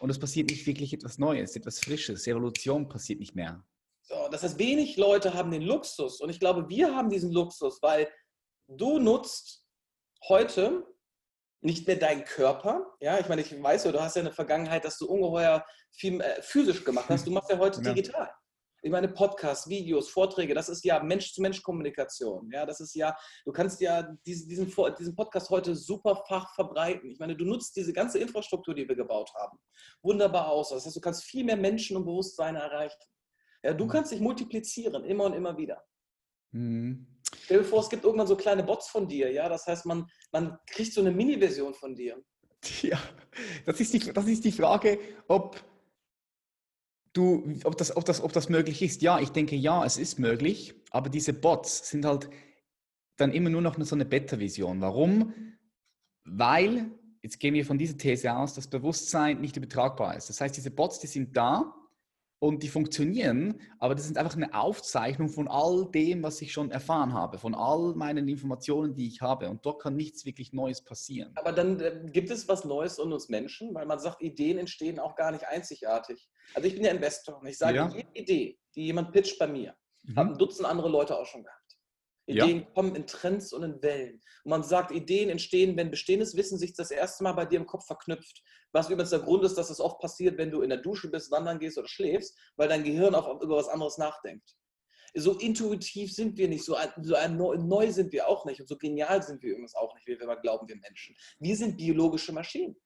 [SPEAKER 1] Und es passiert nicht wirklich etwas Neues, etwas Frisches. Evolution passiert nicht mehr.
[SPEAKER 2] So, das heißt, wenig Leute haben den Luxus. Und ich glaube, wir haben diesen Luxus, weil du nutzt heute nicht mehr dein Körper. Ja, ich meine, ich weiß ja, du hast ja eine Vergangenheit, dass du ungeheuer viel äh, physisch gemacht hast. Du machst ja heute ja. digital. Ich meine, Podcasts, Videos, Vorträge, das ist ja Mensch-zu-Mensch-Kommunikation. Ja, das ist ja, du kannst ja diesen, diesen, diesen Podcast heute super fach verbreiten. Ich meine, du nutzt diese ganze Infrastruktur, die wir gebaut haben, wunderbar aus. Das heißt, du kannst viel mehr Menschen und Bewusstseine erreichen. Ja, du mhm. kannst dich multiplizieren, immer und immer wieder. Mhm. Stell dir vor, es gibt irgendwann so kleine Bots von dir, ja. Das heißt, man, man kriegt so eine Mini-Version von dir.
[SPEAKER 1] Ja, das ist die, das ist die Frage, ob du, ob das, ob, das, ob das möglich ist. Ja, ich denke, ja, es ist möglich, aber diese Bots sind halt dann immer nur noch so eine Beta-Vision. Warum? Weil, jetzt gehen wir von dieser These aus, das Bewusstsein nicht übertragbar ist. Das heißt, diese Bots, die sind da, und die funktionieren, aber das ist einfach eine Aufzeichnung von all dem, was ich schon erfahren habe, von all meinen Informationen, die ich habe. Und dort kann nichts wirklich Neues passieren.
[SPEAKER 2] Aber dann äh, gibt es was Neues in uns Menschen, weil man sagt, Ideen entstehen auch gar nicht einzigartig. Also ich bin ja Investor und ich sage, ja. jede Idee, die jemand pitcht bei mir, mhm. haben ein Dutzend andere Leute auch schon gehabt. Ideen ja. kommen in Trends und in Wellen. Und man sagt, Ideen entstehen, wenn bestehendes Wissen sich das erste Mal bei dir im Kopf verknüpft. Was übrigens der Grund ist, dass es oft passiert, wenn du in der Dusche bist, wandern gehst oder schläfst, weil dein Gehirn auf, über was anderes nachdenkt. So intuitiv sind wir nicht, so, ein, so ein, neu sind wir auch nicht und so genial sind wir übrigens auch nicht, wie wir mal glauben, wir Menschen. Wir sind biologische Maschinen.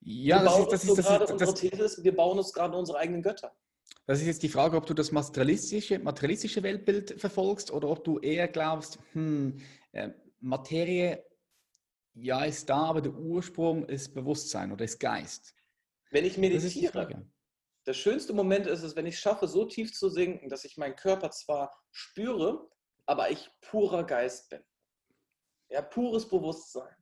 [SPEAKER 1] Ja, wir das ist, das ist, das
[SPEAKER 2] ist, das, unsere These ist, wir bauen uns gerade unsere eigenen Götter.
[SPEAKER 1] Das ist jetzt die Frage, ob du das materialistische, materialistische Weltbild verfolgst oder ob du eher glaubst, hm, äh, Materie, ja, ist da, aber der Ursprung ist Bewusstsein oder ist Geist.
[SPEAKER 2] Wenn ich meditiere, der schönste Moment ist es, wenn ich schaffe, so tief zu sinken, dass ich meinen Körper zwar spüre, aber ich purer Geist bin. Ja, pures Bewusstsein.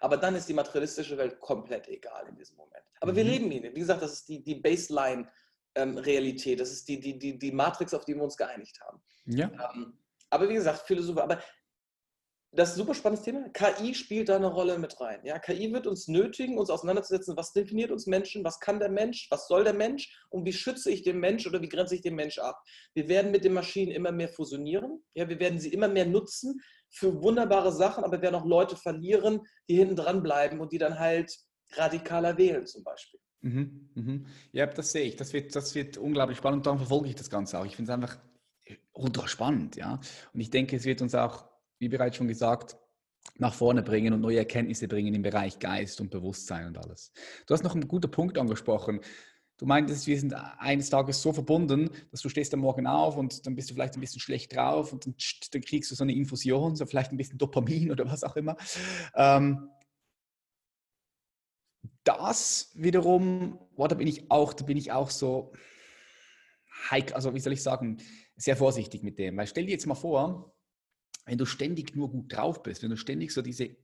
[SPEAKER 2] Aber dann ist die materialistische Welt komplett egal in diesem Moment. Aber mhm. wir leben ihn. Wie gesagt, das ist die, die Baseline-Realität. Ähm, das ist die, die, die, die Matrix, auf die wir uns geeinigt haben.
[SPEAKER 1] Ja.
[SPEAKER 2] Ähm, aber wie gesagt, Philosophie. Aber das ist ein super spannendes Thema. KI spielt da eine Rolle mit rein. Ja, KI wird uns nötigen, uns auseinanderzusetzen, was definiert uns Menschen, was kann der Mensch, was soll der Mensch und wie schütze ich den Mensch oder wie grenze ich den Mensch ab. Wir werden mit den Maschinen immer mehr fusionieren. Ja, wir werden sie immer mehr nutzen für wunderbare Sachen, aber wir werden auch Leute verlieren, die hinten dran bleiben und die dann halt radikaler wählen zum Beispiel.
[SPEAKER 1] Mhm, mhm. Ja, das sehe ich. Das wird, das wird unglaublich spannend darum verfolge ich das Ganze auch. Ich finde es einfach ultra spannend, ja. Und ich denke, es wird uns auch wie bereits schon gesagt, nach vorne bringen und neue Erkenntnisse bringen im Bereich Geist und Bewusstsein und alles. Du hast noch einen guten Punkt angesprochen. Du meintest, wir sind eines Tages so verbunden, dass du stehst am Morgen auf und dann bist du vielleicht ein bisschen schlecht drauf und dann, dann kriegst du so eine Infusion, so vielleicht ein bisschen Dopamin oder was auch immer. Ähm, das wiederum, oh, da bin ich auch, da bin ich auch so, also wie soll ich sagen, sehr vorsichtig mit dem. Weil stell dir jetzt mal vor, wenn du ständig nur gut drauf bist, wenn du ständig so diese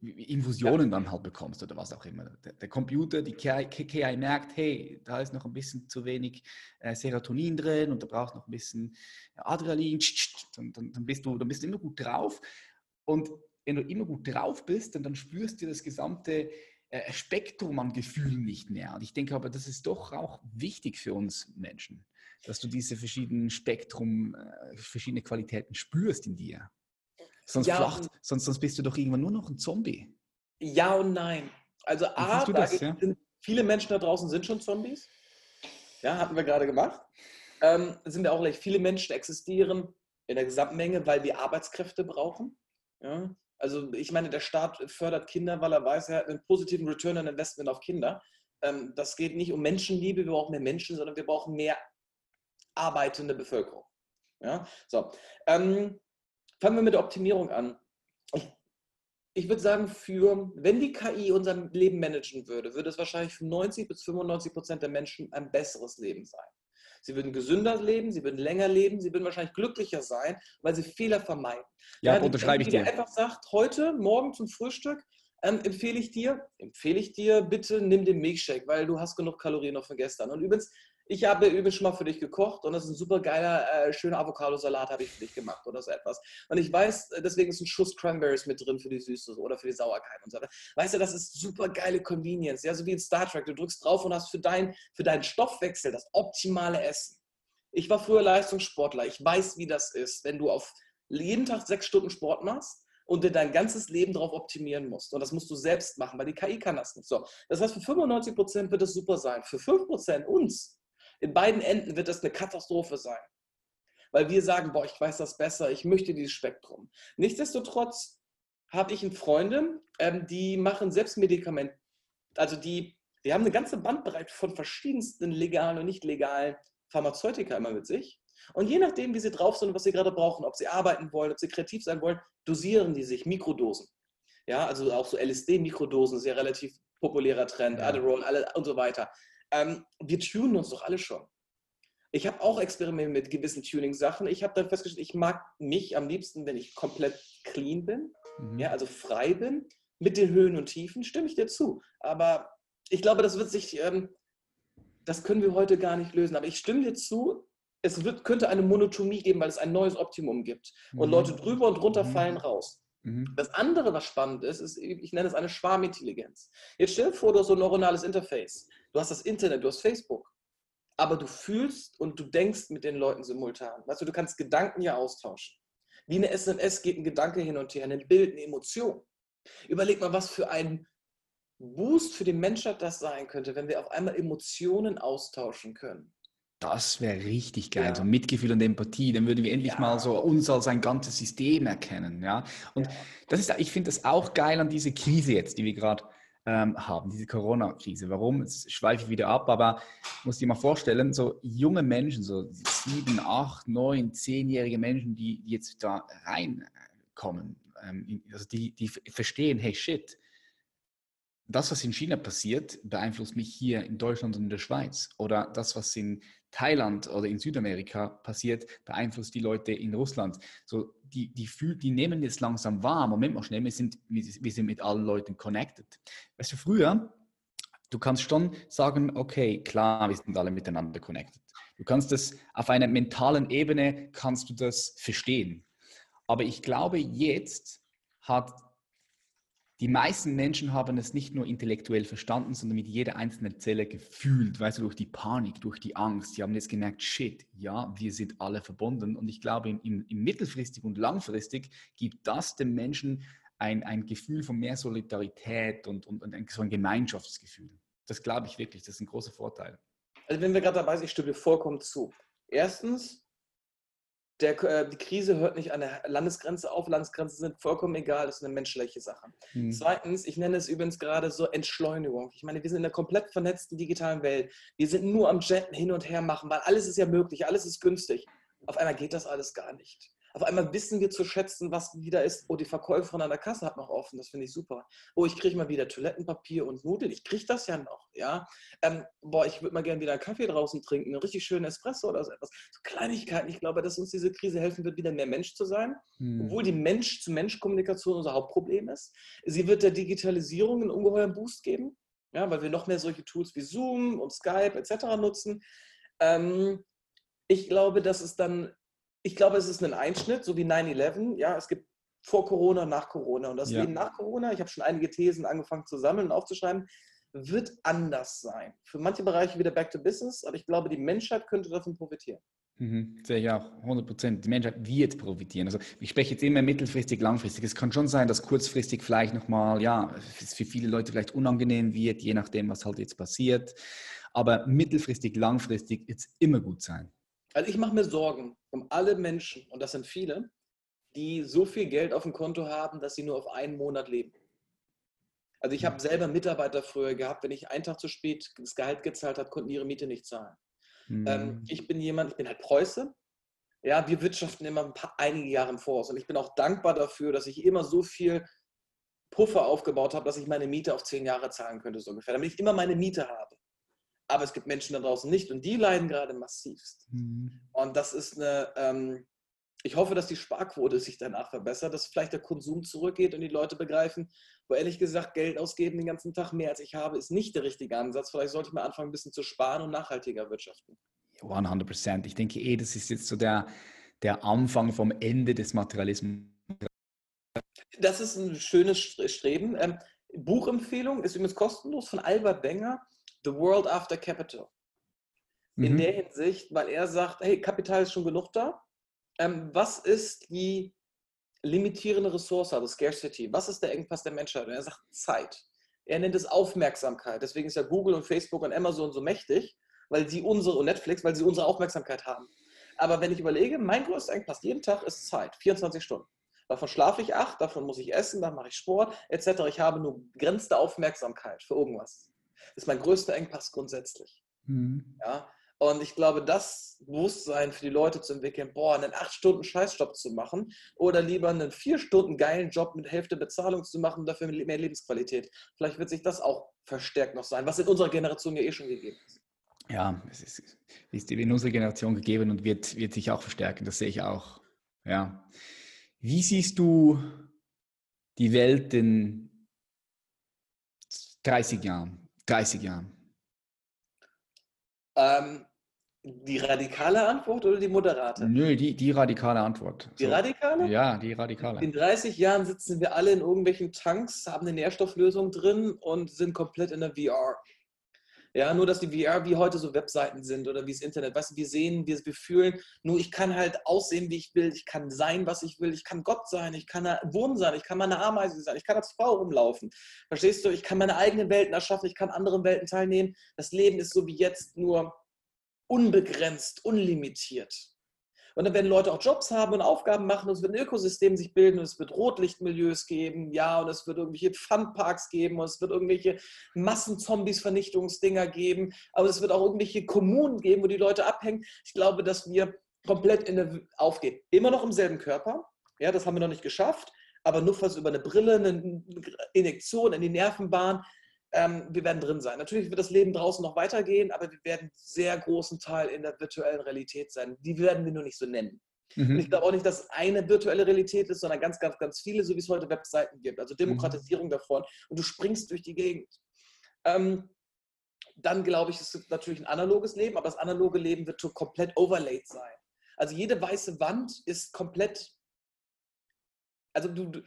[SPEAKER 1] Infusionen dann halt bekommst oder was auch immer. Der, der Computer, die KI, KI, merkt, hey, da ist noch ein bisschen zu wenig äh, Serotonin drin und da brauchst noch ein bisschen Adrenalin, dann, dann, dann, bist du, dann bist du immer gut drauf. Und wenn du immer gut drauf bist, dann, dann spürst du das gesamte äh, Spektrum an Gefühlen nicht mehr. Und ich denke aber, das ist doch auch wichtig für uns Menschen dass du diese verschiedenen Spektrum, äh, verschiedene Qualitäten spürst in dir. Sonst, ja, flacht, sonst, sonst bist du doch irgendwann nur noch ein Zombie.
[SPEAKER 2] Ja und nein. Also A, da das, ja? viele Menschen da draußen sind schon Zombies. Ja, hatten wir gerade gemacht. Ähm, sind wir auch gleich. Viele Menschen existieren in der Gesamtmenge, weil wir Arbeitskräfte brauchen. Ja? Also ich meine, der Staat fördert Kinder, weil er weiß, er hat einen positiven Return on Investment auf Kinder. Ähm, das geht nicht um Menschenliebe, wir brauchen mehr Menschen, sondern wir brauchen mehr arbeitende Bevölkerung. Ja? So, ähm, fangen wir mit der Optimierung an. Ich, würde sagen, für, wenn die KI unser Leben managen würde, würde es wahrscheinlich für 90 bis 95 Prozent der Menschen ein besseres Leben sein. Sie würden gesünder leben, sie würden länger leben, sie würden wahrscheinlich glücklicher sein, weil sie Fehler vermeiden.
[SPEAKER 1] Ja, ja unterschreibe ich dir.
[SPEAKER 2] einfach sagt, heute, morgen zum Frühstück, ähm, empfehle ich dir, empfehle ich dir, bitte nimm den Milkshake, weil du hast genug Kalorien noch von gestern. Und übrigens, ich habe übrigens schon mal für dich gekocht und das ist ein super geiler, äh, schöner Avocado-Salat habe ich für dich gemacht oder so etwas. Und ich weiß, äh, deswegen ist ein Schuss Cranberries mit drin für die Süße oder für die Sauerkeit und so weiter. Weißt du, das ist super geile Convenience, ja, so wie in Star Trek. Du drückst drauf und hast für, dein, für deinen Stoffwechsel das optimale Essen. Ich war früher Leistungssportler. Ich weiß, wie das ist, wenn du auf jeden Tag sechs Stunden Sport machst und dir dein ganzes Leben darauf optimieren musst. Und das musst du selbst machen, weil die KI kann das nicht. So, das heißt, für 95 Prozent wird es super sein. Für 5 Prozent uns in beiden Enden wird das eine Katastrophe sein. Weil wir sagen, boah, ich weiß das besser, ich möchte dieses Spektrum. Nichtsdestotrotz habe ich Freunde, ähm, die machen selbst Medikamente, also die, die haben eine ganze Bandbreite von verschiedensten legalen und nicht legalen Pharmazeutika immer mit sich. Und je nachdem, wie sie drauf sind und was sie gerade brauchen, ob sie arbeiten wollen, ob sie kreativ sein wollen, dosieren die sich Mikrodosen. Ja, also auch so LSD-Mikrodosen ist ja relativ populärer Trend, ja. Adderall alle und so weiter. Ähm, wir tunen uns doch alle schon. Ich habe auch Experimente mit gewissen Tuning-Sachen. Ich habe dann festgestellt, ich mag mich am liebsten, wenn ich komplett clean bin, mhm. ja, also frei bin, mit den Höhen und Tiefen, stimme ich dir zu. Aber ich glaube, das wird sich, ähm, das können wir heute gar nicht lösen. Aber ich stimme dir zu, es wird, könnte eine Monotomie geben, weil es ein neues Optimum gibt. Und mhm. Leute drüber und drunter mhm. fallen raus. Mhm. Das andere, was spannend ist, ist, ich nenne es eine Schwarmintelligenz. Jetzt stell dir vor, du hast so ein neuronales Interface. Du hast das Internet, du hast Facebook. Aber du fühlst und du denkst mit den Leuten simultan. Weißt du, du kannst Gedanken ja austauschen. Wie eine SMS geht ein Gedanke hin und her, ein Bild, eine Emotion. Überleg mal, was für ein Boost für die Menschheit das sein könnte, wenn wir auf einmal Emotionen austauschen können.
[SPEAKER 1] Das wäre richtig geil, ja. so Mitgefühl und Empathie. Dann würden wir endlich ja. mal so uns als ein ganzes System erkennen. Ja? Und ja. das ist, ich finde das auch geil an dieser Krise jetzt, die wir gerade ähm, haben, diese Corona-Krise. Warum? Jetzt schweife ich wieder ab, aber muss dir mal vorstellen, so junge Menschen, so sieben, acht, neun, zehnjährige Menschen, die, die jetzt da reinkommen, ähm, also die, die verstehen, hey shit, das, was in China passiert, beeinflusst mich hier in Deutschland und in der Schweiz. Oder das, was in Thailand oder in Südamerika passiert, beeinflusst die Leute in Russland. So, die, die, fühl, die nehmen jetzt langsam wahr, Moment mal schnell, wir sind, wir sind mit allen Leuten connected. Weißt du, früher, du kannst schon sagen, okay, klar, wir sind alle miteinander connected. Du kannst das auf einer mentalen Ebene, kannst du das verstehen. Aber ich glaube, jetzt hat die meisten Menschen haben es nicht nur intellektuell verstanden, sondern mit jeder einzelnen Zelle gefühlt, weißt du, durch die Panik, durch die Angst. Sie haben jetzt gemerkt, shit, ja, wir sind alle verbunden. Und ich glaube, im, im mittelfristig und langfristig gibt das den Menschen ein, ein Gefühl von mehr Solidarität und, und, und ein, so ein Gemeinschaftsgefühl. Das glaube ich wirklich, das ist ein großer Vorteil.
[SPEAKER 2] Also wenn wir gerade dabei sind, ich stimme dir vollkommen zu. Erstens, der, äh, die Krise hört nicht an der Landesgrenze auf. Landesgrenzen sind vollkommen egal, das ist eine menschliche Sache. Mhm. Zweitens, ich nenne es übrigens gerade so Entschleunigung. Ich meine, wir sind in einer komplett vernetzten digitalen Welt. Wir sind nur am Jetten hin und her machen, weil alles ist ja möglich, alles ist günstig. Auf einmal geht das alles gar nicht. Auf einmal wissen wir zu schätzen, was wieder ist. Oh, die Verkäuferin an der Kasse hat noch offen, das finde ich super. Oh, ich kriege mal wieder Toilettenpapier und Nudeln. Ich kriege das ja noch, ja. Ähm, boah, ich würde mal gerne wieder einen Kaffee draußen trinken, einen richtig schönen Espresso oder so etwas. So Kleinigkeiten. Ich glaube, dass uns diese Krise helfen wird, wieder mehr Mensch zu sein. Hm. Obwohl die Mensch-zu-Mensch-Kommunikation unser Hauptproblem ist. Sie wird der Digitalisierung einen ungeheuren Boost geben, ja, weil wir noch mehr solche Tools wie Zoom und Skype etc. nutzen. Ähm, ich glaube, dass es dann ich glaube, es ist ein Einschnitt, so wie 9-11. Ja, es gibt vor Corona, nach Corona. Und das ja. Leben nach Corona, ich habe schon einige Thesen angefangen zu sammeln und aufzuschreiben, wird anders sein. Für manche Bereiche wieder back to business, aber ich glaube, die Menschheit könnte davon profitieren.
[SPEAKER 1] Mhm, sehe ich auch, 100 Prozent. Die Menschheit wird profitieren. Also ich spreche jetzt immer mittelfristig, langfristig. Es kann schon sein, dass kurzfristig vielleicht nochmal, ja, es für viele Leute vielleicht unangenehm wird, je nachdem, was halt jetzt passiert. Aber mittelfristig, langfristig wird es immer gut sein.
[SPEAKER 2] Also ich mache mir Sorgen um alle Menschen, und das sind viele, die so viel Geld auf dem Konto haben, dass sie nur auf einen Monat leben. Also ich habe selber Mitarbeiter früher gehabt, wenn ich einen Tag zu spät das Gehalt gezahlt habe, konnten ihre Miete nicht zahlen. Mhm. Ähm, ich bin jemand, ich bin halt Preuße. Ja, wir wirtschaften immer ein paar, einige Jahre im Voraus. Und ich bin auch dankbar dafür, dass ich immer so viel Puffer aufgebaut habe, dass ich meine Miete auf zehn Jahre zahlen könnte, so ungefähr, damit ich immer meine Miete habe aber es gibt Menschen da draußen nicht und die leiden gerade massivst. Mhm. Und das ist eine, ähm, ich hoffe, dass die Sparquote sich danach verbessert, dass vielleicht der Konsum zurückgeht und die Leute begreifen, wo ehrlich gesagt, Geld ausgeben den ganzen Tag mehr als ich habe, ist nicht der richtige Ansatz. Vielleicht sollte ich mal anfangen, ein bisschen zu sparen und nachhaltiger wirtschaften.
[SPEAKER 1] 100 Prozent. Ich denke eh, das ist jetzt so der, der Anfang vom Ende des Materialismus.
[SPEAKER 2] Das ist ein schönes Streben. Ähm, Buchempfehlung ist übrigens kostenlos von Albert Benger. The World After Capital. In mhm. der Hinsicht, weil er sagt, hey, Kapital ist schon genug da. Ähm, was ist die limitierende Ressource, also Scarcity? Was ist der Engpass der Menschheit? Und er sagt Zeit. Er nennt es Aufmerksamkeit. Deswegen ist ja Google und Facebook und Amazon so mächtig, weil sie unsere und Netflix, weil sie unsere Aufmerksamkeit haben. Aber wenn ich überlege, mein größter Engpass jeden Tag ist Zeit, 24 Stunden. Davon schlafe ich acht, davon muss ich essen, dann mache ich Sport, etc. Ich habe nur begrenzte Aufmerksamkeit für irgendwas ist mein größter Engpass grundsätzlich. Mhm. Ja? Und ich glaube, das Bewusstsein für die Leute zu entwickeln, boah, einen 8 Stunden Scheißjob zu machen oder lieber einen 4 Stunden geilen Job mit Hälfte Bezahlung zu machen und dafür mehr Lebensqualität. Vielleicht wird sich das auch verstärkt noch sein, was in unserer Generation ja eh schon gegeben ist.
[SPEAKER 1] Ja, es ist, ist in unserer Generation gegeben und wird, wird sich auch verstärken. Das sehe ich auch. Ja. Wie siehst du die Welt in 30 Jahren? 30 Jahren?
[SPEAKER 2] Ähm, die radikale Antwort oder die moderate?
[SPEAKER 1] Nö, die, die radikale Antwort.
[SPEAKER 2] Die so. radikale?
[SPEAKER 1] Ja, die radikale.
[SPEAKER 2] In 30 Jahren sitzen wir alle in irgendwelchen Tanks, haben eine Nährstofflösung drin und sind komplett in der VR. Ja, nur dass die VR wie heute so Webseiten sind oder wie das Internet. Weißt du, wir sehen, wir, wir fühlen, nur ich kann halt aussehen, wie ich will, ich kann sein, was ich will, ich kann Gott sein, ich kann ein Wurm sein, ich kann meine Ameise sein, ich kann als Frau rumlaufen. Verstehst du? Ich kann meine eigenen Welten erschaffen, ich kann anderen Welten teilnehmen. Das Leben ist so wie jetzt nur unbegrenzt, unlimitiert. Und dann werden Leute auch Jobs haben und Aufgaben machen und es wird ein Ökosystem sich bilden und es wird Rotlichtmilieus geben, ja, und es wird irgendwelche Funparks geben und es wird irgendwelche Massenzombies-Vernichtungsdinger geben, aber es wird auch irgendwelche Kommunen geben, wo die Leute abhängen. Ich glaube, dass wir komplett in der aufgehen. Immer noch im selben Körper, ja, das haben wir noch nicht geschafft, aber nur fast über eine Brille, eine Injektion in die Nervenbahn, ähm, wir werden drin sein. Natürlich wird das Leben draußen noch weitergehen, aber wir werden sehr großen Teil in der virtuellen Realität sein. Die werden wir nur nicht so nennen. Mhm. Und ich glaube auch nicht, dass eine virtuelle Realität ist, sondern ganz, ganz, ganz viele, so wie es heute Webseiten gibt. Also Demokratisierung mhm. davon. Und du springst durch die Gegend. Ähm, dann glaube ich, es gibt natürlich ein analoges Leben, aber das analoge Leben wird komplett overlaid sein. Also jede weiße Wand ist komplett, also du,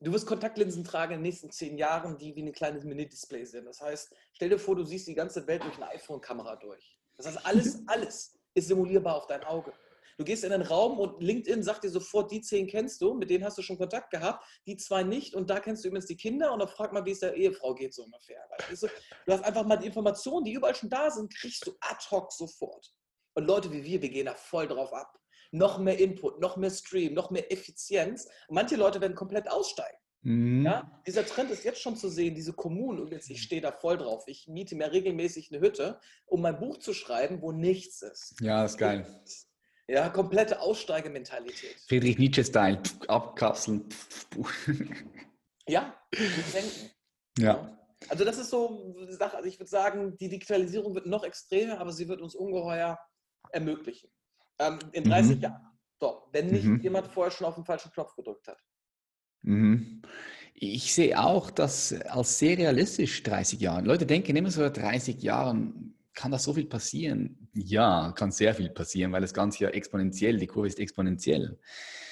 [SPEAKER 2] du, wirst Kontaktlinsen tragen in den nächsten zehn Jahren, die wie ein kleines Mini-Display sind. Das heißt, stell dir vor, du siehst die ganze Welt durch eine iPhone-Kamera durch. Das heißt, alles, alles ist simulierbar auf dein Auge. Du gehst in einen Raum und LinkedIn sagt dir sofort, die zehn kennst du, mit denen hast du schon Kontakt gehabt, die zwei nicht und da kennst du übrigens die Kinder und dann frag mal, wie es der Ehefrau geht, so ungefähr. Du, du hast einfach mal die Informationen, die überall schon da sind, kriegst du ad hoc sofort. Und Leute wie wir, wir gehen da voll drauf ab noch mehr Input, noch mehr Stream, noch mehr Effizienz. Und manche Leute werden komplett aussteigen. Mhm. Ja, dieser Trend ist jetzt schon zu sehen, diese Kommunen, und jetzt ich stehe da voll drauf. Ich miete mir regelmäßig eine Hütte, um mein Buch zu schreiben, wo nichts ist.
[SPEAKER 1] Ja, ist geil.
[SPEAKER 2] Ja, komplette Aussteigementalität.
[SPEAKER 1] Friedrich Nietzsche-Style, abkapseln.
[SPEAKER 2] ja, denken. Ja. Also das ist so Sache, also ich würde sagen, die Digitalisierung wird noch extremer, aber sie wird uns ungeheuer ermöglichen. Ähm, in 30 mhm. Jahren. So, wenn nicht mhm. jemand vorher schon auf den falschen Knopf gedrückt hat.
[SPEAKER 1] Mhm. Ich sehe auch das als sehr realistisch, 30 Jahre. Leute denken immer so, 30 Jahren kann da so viel passieren. Ja, kann sehr viel passieren, weil das Ganze ja exponentiell, die Kurve ist exponentiell.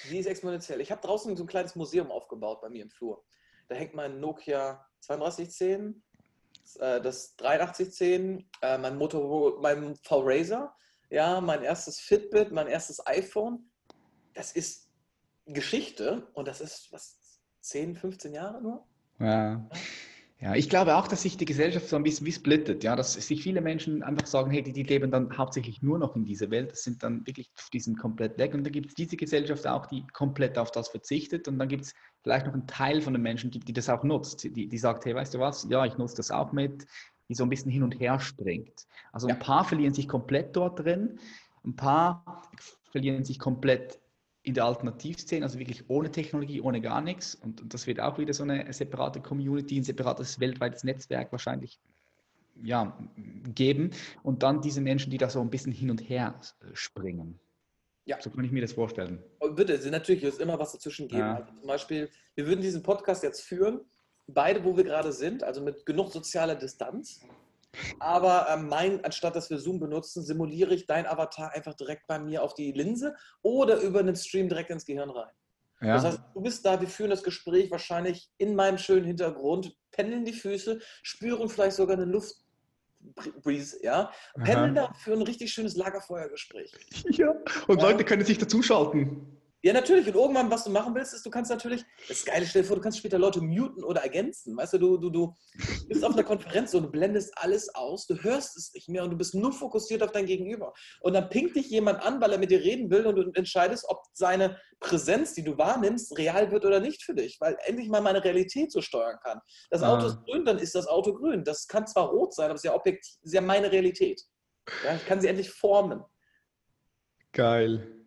[SPEAKER 2] Sie ist exponentiell. Ich habe draußen so ein kleines Museum aufgebaut bei mir im Flur. Da hängt mein Nokia 3210, äh, das 8310, äh, mein, Motor, mein V-Razer ja, mein erstes Fitbit, mein erstes iPhone, das ist Geschichte und das ist was 10, 15 Jahre nur.
[SPEAKER 1] Ja. Ja, ich glaube auch, dass sich die Gesellschaft so ein bisschen wie splittet, ja, dass sich viele Menschen einfach sagen, hey, die, die leben dann hauptsächlich nur noch in dieser Welt, das sind dann wirklich, die komplett weg und dann gibt es diese Gesellschaft auch, die komplett auf das verzichtet und dann gibt es vielleicht noch einen Teil von den Menschen, die, die das auch nutzt, die, die sagt, hey, weißt du was, ja, ich nutze das auch mit, die so ein bisschen hin und her springt. Also ein paar verlieren sich komplett dort drin, ein paar verlieren sich komplett in der Alternativszene, also wirklich ohne Technologie, ohne gar nichts. Und, und das wird auch wieder so eine separate Community, ein separates weltweites Netzwerk wahrscheinlich ja, geben. Und dann diese Menschen, die da so ein bisschen hin und her springen. Ja. So kann ich mir das vorstellen.
[SPEAKER 2] Bitte, natürlich wird es immer was dazwischen geben. Ja. Also zum Beispiel, wir würden diesen Podcast jetzt führen beide, wo wir gerade sind, also mit genug sozialer Distanz. Aber ähm, mein, anstatt dass wir Zoom benutzen, simuliere ich dein Avatar einfach direkt bei mir auf die Linse oder über einen Stream direkt ins Gehirn rein. Ja. Das heißt, du bist da, wir führen das Gespräch wahrscheinlich in meinem schönen Hintergrund, pendeln die Füße, spüren vielleicht sogar eine Luftbreeze, ja, pendeln da für ein richtig schönes Lagerfeuergespräch.
[SPEAKER 1] Ja, und ja. Leute können sich dazuschalten.
[SPEAKER 2] Ja, natürlich. Und irgendwann, was du machen willst, ist, du kannst natürlich, das ist geil, stell dir vor, du kannst später Leute muten oder ergänzen. Weißt du, du, du, du bist auf einer Konferenz und du blendest alles aus, du hörst es nicht mehr und du bist nur fokussiert auf dein Gegenüber. Und dann pinkt dich jemand an, weil er mit dir reden will und du entscheidest, ob seine Präsenz, die du wahrnimmst, real wird oder nicht für dich, weil endlich mal meine Realität so steuern kann. Das Auto ah. ist grün, dann ist das Auto grün. Das kann zwar rot sein, aber es ist ja objektiv, ist ja meine Realität. Ja, ich kann sie endlich formen.
[SPEAKER 1] Geil.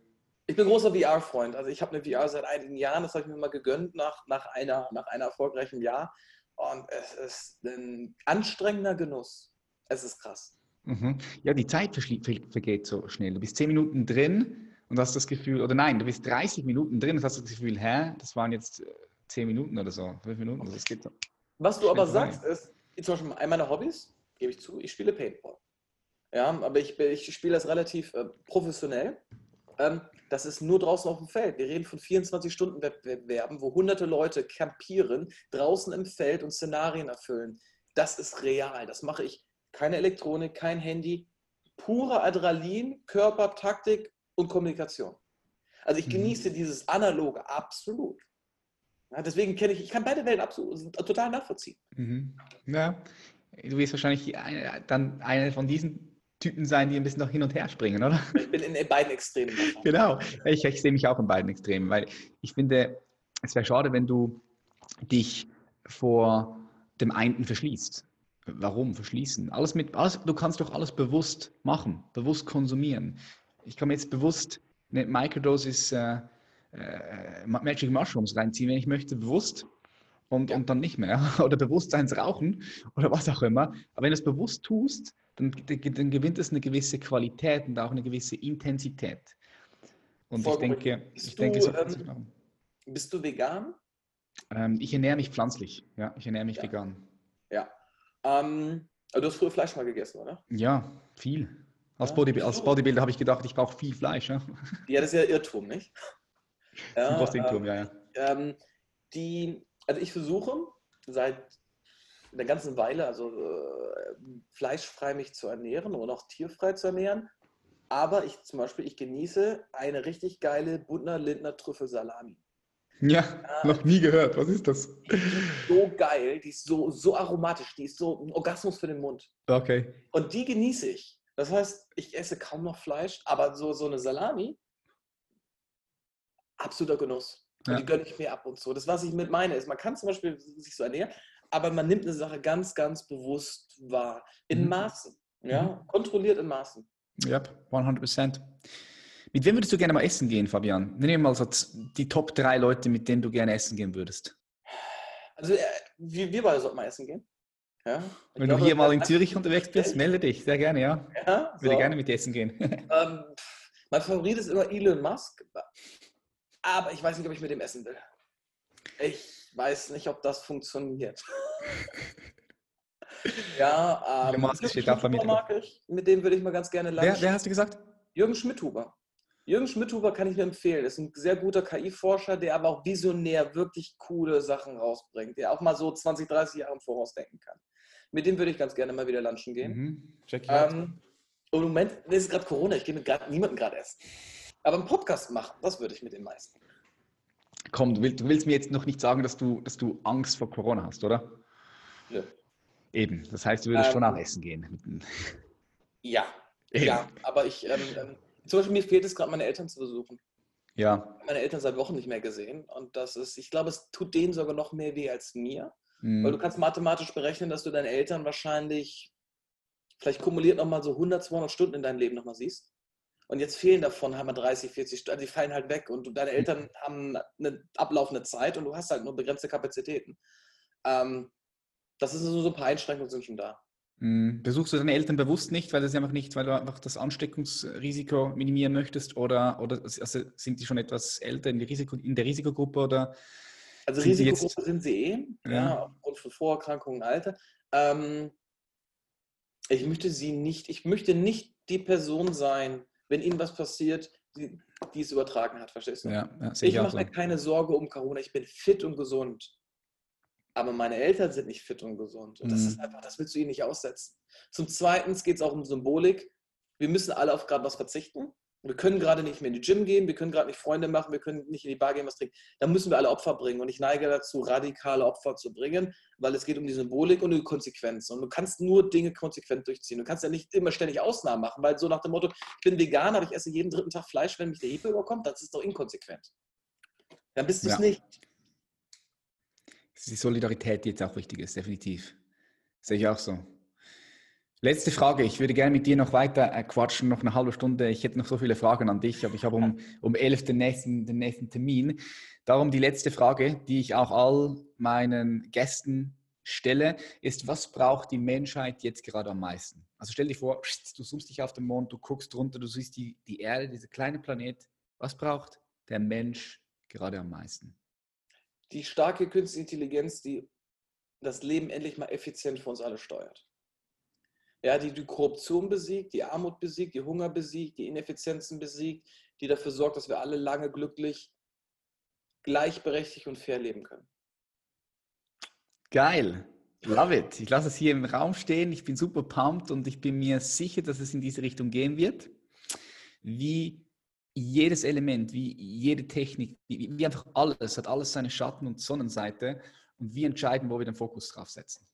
[SPEAKER 2] Ich bin großer VR-Freund. Also ich habe eine VR seit einigen Jahren, das habe ich mir mal gegönnt nach, nach, einer, nach einer erfolgreichen Jahr. Und es ist ein anstrengender Genuss. Es ist krass.
[SPEAKER 1] Mhm. Ja, die Zeit vergeht so schnell. Du bist zehn Minuten drin und hast das Gefühl, oder nein, du bist 30 Minuten drin und hast das Gefühl, hä, das waren jetzt äh, zehn Minuten oder so, fünf Minuten. Also das geht so.
[SPEAKER 2] Was du aber sagst, ist, zum Beispiel einer meiner Hobbys, gebe ich zu, ich spiele Paintball. Ja, aber ich, ich spiele das relativ äh, professionell. Ähm, das ist nur draußen auf dem Feld. Wir reden von 24-Stunden-Wettbewerben, wo hunderte Leute campieren, draußen im Feld und Szenarien erfüllen. Das ist real. Das mache ich. Keine Elektronik, kein Handy. Pure Adrenalin, Körper, Taktik und Kommunikation. Also ich mhm. genieße dieses Analoge absolut. Ja, deswegen kenne ich, ich kann beide Welten absolut, total nachvollziehen.
[SPEAKER 1] Mhm. Ja, du wirst wahrscheinlich dann eine von diesen Typen sein, die ein bisschen noch hin und her springen, oder?
[SPEAKER 2] Ich bin in beiden Extremen.
[SPEAKER 1] genau. Ich, ich sehe mich auch in beiden Extremen, weil ich finde, es wäre schade, wenn du dich vor dem einen verschließt. Warum verschließen? Alles mit, alles, du kannst doch alles bewusst machen, bewusst konsumieren. Ich kann mir jetzt bewusst eine Microdosis äh, äh, Magic Mushrooms reinziehen, wenn ich möchte, bewusst und, ja. und dann nicht mehr. Oder Bewusstseinsrauchen oder was auch immer. Aber wenn du es bewusst tust, dann, dann gewinnt es eine gewisse Qualität und auch eine gewisse Intensität. Und Voll ich denke,
[SPEAKER 2] bist
[SPEAKER 1] ich
[SPEAKER 2] du, denke, so ähm, Bist du vegan?
[SPEAKER 1] Ähm, ich ernähre mich pflanzlich. Ja, ich ernähre mich ja. vegan.
[SPEAKER 2] Ja. Ähm, du hast früher Fleisch mal gegessen, oder?
[SPEAKER 1] Ja, viel. Als, ja, Bodybuilder, als Bodybuilder habe ich gedacht, ich brauche viel Fleisch. Ja?
[SPEAKER 2] ja, das ist ja Irrtum, nicht?
[SPEAKER 1] Ja, das Irrtum, ähm, ja, ja.
[SPEAKER 2] Die, also ich versuche seit einer ganzen Weile, also äh, fleischfrei mich zu ernähren und auch tierfrei zu ernähren. Aber ich zum Beispiel, ich genieße eine richtig geile Bundner Lindner Trüffelsalami.
[SPEAKER 1] Ja, ja, noch nie gehört. Was ist das?
[SPEAKER 2] Die ist so geil, die ist so, so aromatisch, die ist so ein Orgasmus für den Mund.
[SPEAKER 1] Okay.
[SPEAKER 2] Und die genieße ich. Das heißt, ich esse kaum noch Fleisch, aber so, so eine Salami, absoluter Genuss. Ja. Die gönne ich mir ab und zu. Das, was ich mit meine, ist, man kann zum Beispiel sich so ernähren, aber man nimmt eine Sache ganz, ganz bewusst wahr. In mhm. Maßen. Ja? Mhm. Kontrolliert in Maßen.
[SPEAKER 1] Ja, 100 Prozent. Mit wem würdest du gerne mal essen gehen, Fabian? Nimm mal so die Top 3 Leute, mit denen du gerne essen gehen würdest.
[SPEAKER 2] Also, äh, wir, wir beide sollten mal essen gehen. Ja,
[SPEAKER 1] Wenn glaube, du hier mal in Zürich unterwegs bist, melde dich. Sehr gerne, ja. ja so. Würde gerne mit dir essen gehen.
[SPEAKER 2] Ähm, mein Favorit ist immer Elon Musk. Aber ich weiß nicht, ob ich mit dem essen will. Ich weiß nicht, ob das funktioniert. ja, ähm, da mag ich. Mit dem würde ich mal ganz gerne
[SPEAKER 1] lunchen. Wer, wer hast du gesagt?
[SPEAKER 2] Jürgen Schmidhuber. Jürgen Schmidhuber kann ich mir empfehlen. Ist ein sehr guter KI-Forscher, der aber auch visionär wirklich coole Sachen rausbringt, der auch mal so 20, 30 Jahre im Voraus denken kann. Mit dem würde ich ganz gerne mal wieder lunchen gehen. Mhm. Check ähm, Im Moment ist gerade Corona, ich gehe mit grad, niemandem gerade essen. Aber einen Podcast machen, das würde ich mit den meisten.
[SPEAKER 1] Komm, du willst, du willst, mir jetzt noch nicht sagen, dass du, dass du Angst vor Corona hast, oder? Ja. Eben, das heißt, du würdest ähm, schon auch essen gehen.
[SPEAKER 2] Ja, Eben. ja, aber ich, ähm, ähm, zum Beispiel mir fehlt es gerade, meine Eltern zu besuchen.
[SPEAKER 1] Ja.
[SPEAKER 2] Meine Eltern seit Wochen nicht mehr gesehen und das ist, ich glaube, es tut denen sogar noch mehr weh als mir, mhm. weil du kannst mathematisch berechnen, dass du deine Eltern wahrscheinlich vielleicht kumuliert nochmal so 100, 200 Stunden in deinem Leben nochmal siehst. Und jetzt fehlen davon haben wir 30, 40 Stunden, die fallen halt weg und deine Eltern mhm. haben eine ablaufende Zeit und du hast halt nur begrenzte Kapazitäten. Ähm, das ist so, so ein paar Einschränkungen sind schon da.
[SPEAKER 1] Mhm. Besuchst du deine Eltern bewusst nicht, weil das einfach nicht, weil du einfach das Ansteckungsrisiko minimieren möchtest oder, oder also sind die schon etwas älter in, Risiko, in der Risikogruppe oder?
[SPEAKER 2] Also sind Risikogruppe jetzt, sind sie eh, ja. ja. aufgrund von Vorerkrankungen, Alter. Ähm, ich möchte sie nicht, ich möchte nicht die Person sein, wenn ihnen was passiert, die, die es übertragen hat, verstehst du?
[SPEAKER 1] Ja,
[SPEAKER 2] ich, mache mir keine Sorge um Corona, ich bin fit und gesund. Aber meine Eltern sind nicht fit und gesund. Und das mhm. ist einfach, das willst du ihnen nicht aussetzen. Zum Zweiten geht es auch um Symbolik. Wir müssen alle auf gerade was verzichten. Wir können gerade nicht mehr in die Gym gehen, wir können gerade nicht Freunde machen, wir können nicht in die Bar gehen, was trinken. Da müssen wir alle Opfer bringen. Und ich neige dazu, radikale Opfer zu bringen, weil es geht um die Symbolik und die Konsequenz. Und du kannst nur Dinge konsequent durchziehen. Du kannst ja nicht immer ständig Ausnahmen machen, weil so nach dem Motto, ich bin vegan, aber ich esse jeden dritten Tag Fleisch, wenn mich der Hefe überkommt, das ist doch inkonsequent. Dann bist du es ja. nicht.
[SPEAKER 1] Die Solidarität, die jetzt auch wichtig ist, definitiv. Sehe ich auch so. Letzte Frage. Ich würde gerne mit dir noch weiter äh, quatschen, noch eine halbe Stunde. Ich hätte noch so viele Fragen an dich, aber ich habe um, um elf den nächsten, den nächsten Termin. Darum die letzte Frage, die ich auch all meinen Gästen stelle, ist, was braucht die Menschheit jetzt gerade am meisten? Also stell dir vor, du zoomst dich auf den Mond, du guckst runter, du siehst die, die Erde, dieser kleine Planet. Was braucht der Mensch gerade am meisten?
[SPEAKER 2] Die starke künstliche Intelligenz, die das Leben endlich mal effizient für uns alle steuert ja, die die Korruption besiegt, die Armut besiegt, die Hunger besiegt, die Ineffizienzen besiegt, die dafür sorgt, dass wir alle lange glücklich, gleichberechtigt und fair leben können.
[SPEAKER 1] Geil. Love it. Ich lasse es hier im Raum stehen. Ich bin super pumped und ich bin mir sicher, dass es in diese Richtung gehen wird. Wie jedes Element, wie jede Technik, wie, wie einfach alles, hat alles seine Schatten- und Sonnenseite. Und wir entscheiden, wo wir den Fokus drauf setzen.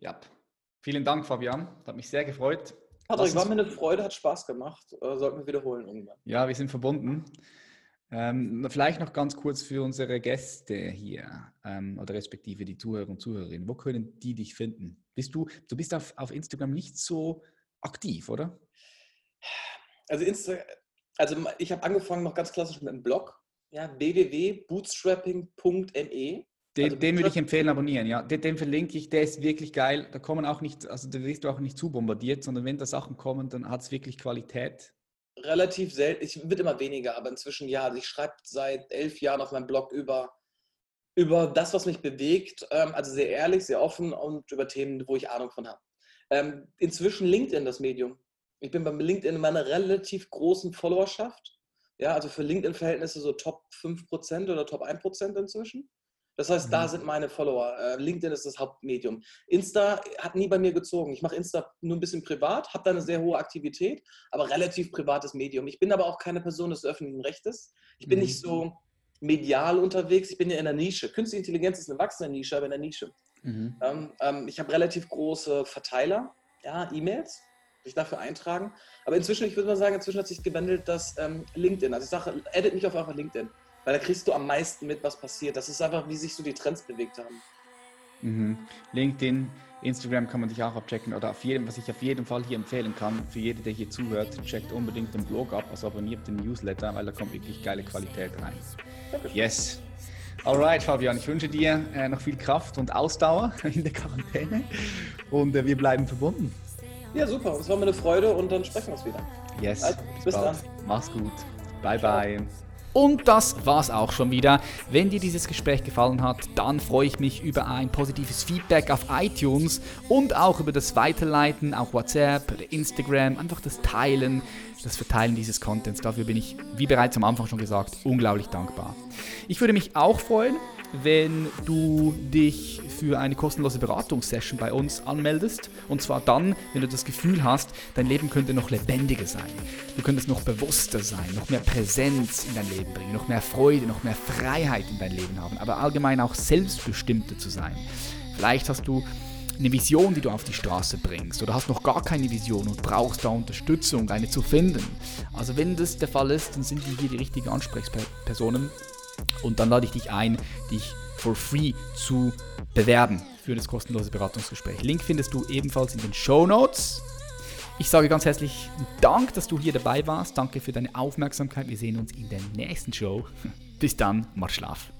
[SPEAKER 1] Ja. Vielen Dank, Fabian. Das hat mich sehr gefreut.
[SPEAKER 2] Patrick, war mir eine Freude, hat Spaß gemacht. Äh, sollten wir wiederholen irgendwann.
[SPEAKER 1] Ja, wir sind verbunden. Ähm, vielleicht noch ganz kurz für unsere Gäste hier ähm, oder respektive die Zuhörer und Zuhörerinnen. Wo können die dich finden? Bist du, du bist auf, auf Instagram nicht so aktiv, oder?
[SPEAKER 2] Also, Insta, also ich habe angefangen noch ganz klassisch mit einem Blog, ja, www.bootstrapping.me.
[SPEAKER 1] Den, also, den würde ich empfehlen, abonnieren, ja. Den, den, verlinke ich, der ist wirklich geil. Da kommen auch nicht, also da wirst du auch nicht zu bombardiert, sondern wenn da Sachen kommen, dann hat es wirklich Qualität
[SPEAKER 2] relativ selten, ich wird immer weniger, aber inzwischen ja. Also ich schreibe seit elf Jahren auf meinem Blog über, über das, was mich bewegt, ähm, also sehr ehrlich, sehr offen und über Themen, wo ich Ahnung von habe. Ähm, inzwischen LinkedIn das Medium. Ich bin beim LinkedIn in meiner relativ großen Followerschaft. Ja, also für LinkedIn-Verhältnisse so Top 5% oder Top 1% inzwischen. Das heißt, mhm. da sind meine Follower. Äh, LinkedIn ist das Hauptmedium. Insta hat nie bei mir gezogen. Ich mache Insta nur ein bisschen privat, habe da eine sehr hohe Aktivität, aber relativ privates Medium. Ich bin aber auch keine Person des öffentlichen Rechtes. Ich bin mhm. nicht so medial unterwegs. Ich bin ja in der Nische. Künstliche Intelligenz ist eine wachsende Nische, aber in der Nische. Mhm. Ähm, ähm, ich habe relativ große Verteiler, ja, E-Mails, sich dafür eintragen. Aber inzwischen, ich würde mal sagen, inzwischen hat sich gewandelt, dass ähm, LinkedIn, also ich sage, edit mich auf einfach LinkedIn. Weil da kriegst du am meisten mit, was passiert. Das ist einfach, wie sich so die Trends bewegt haben.
[SPEAKER 1] Mhm. LinkedIn, Instagram kann man sich auch abchecken oder auf jedem, was ich auf jeden Fall hier empfehlen kann, für jeden, der hier zuhört, checkt unbedingt den Blog ab, also abonniert den Newsletter, weil da kommt wirklich geile Qualität rein. Dankeschön. Yes. Alright, Fabian, ich wünsche dir äh, noch viel Kraft und Ausdauer in der Quarantäne und äh, wir bleiben verbunden.
[SPEAKER 2] Ja, super. Es war mir eine Freude und dann sprechen wir uns wieder.
[SPEAKER 1] Yes. Also, bis, bis dann. Mach's gut. Bye, Ciao. bye. Und das war's auch schon wieder. Wenn dir dieses Gespräch gefallen hat, dann freue ich mich über ein positives Feedback auf iTunes und auch über das Weiterleiten auf WhatsApp oder Instagram, einfach das Teilen, das Verteilen dieses Contents. Dafür bin ich, wie bereits am Anfang schon gesagt, unglaublich dankbar. Ich würde mich auch freuen, wenn du dich für eine kostenlose Beratungssession bei uns anmeldest. Und zwar dann, wenn du das Gefühl hast, dein Leben könnte noch lebendiger sein. Du könntest noch bewusster sein, noch mehr Präsenz in dein Leben bringen, noch mehr Freude, noch mehr Freiheit in dein Leben haben, aber allgemein auch selbstbestimmter zu sein. Vielleicht hast du eine Vision, die du auf die Straße bringst oder hast noch gar keine Vision und brauchst da Unterstützung, eine zu finden. Also wenn das der Fall ist, dann sind die hier die richtigen Ansprechpersonen und dann lade ich dich ein, dich for free zu bewerben für das kostenlose Beratungsgespräch. Link findest du ebenfalls in den Show Notes. Ich sage ganz herzlich Dank, dass du hier dabei warst. Danke für deine Aufmerksamkeit. Wir sehen uns in der nächsten Show. Bis dann, mach Schlaf.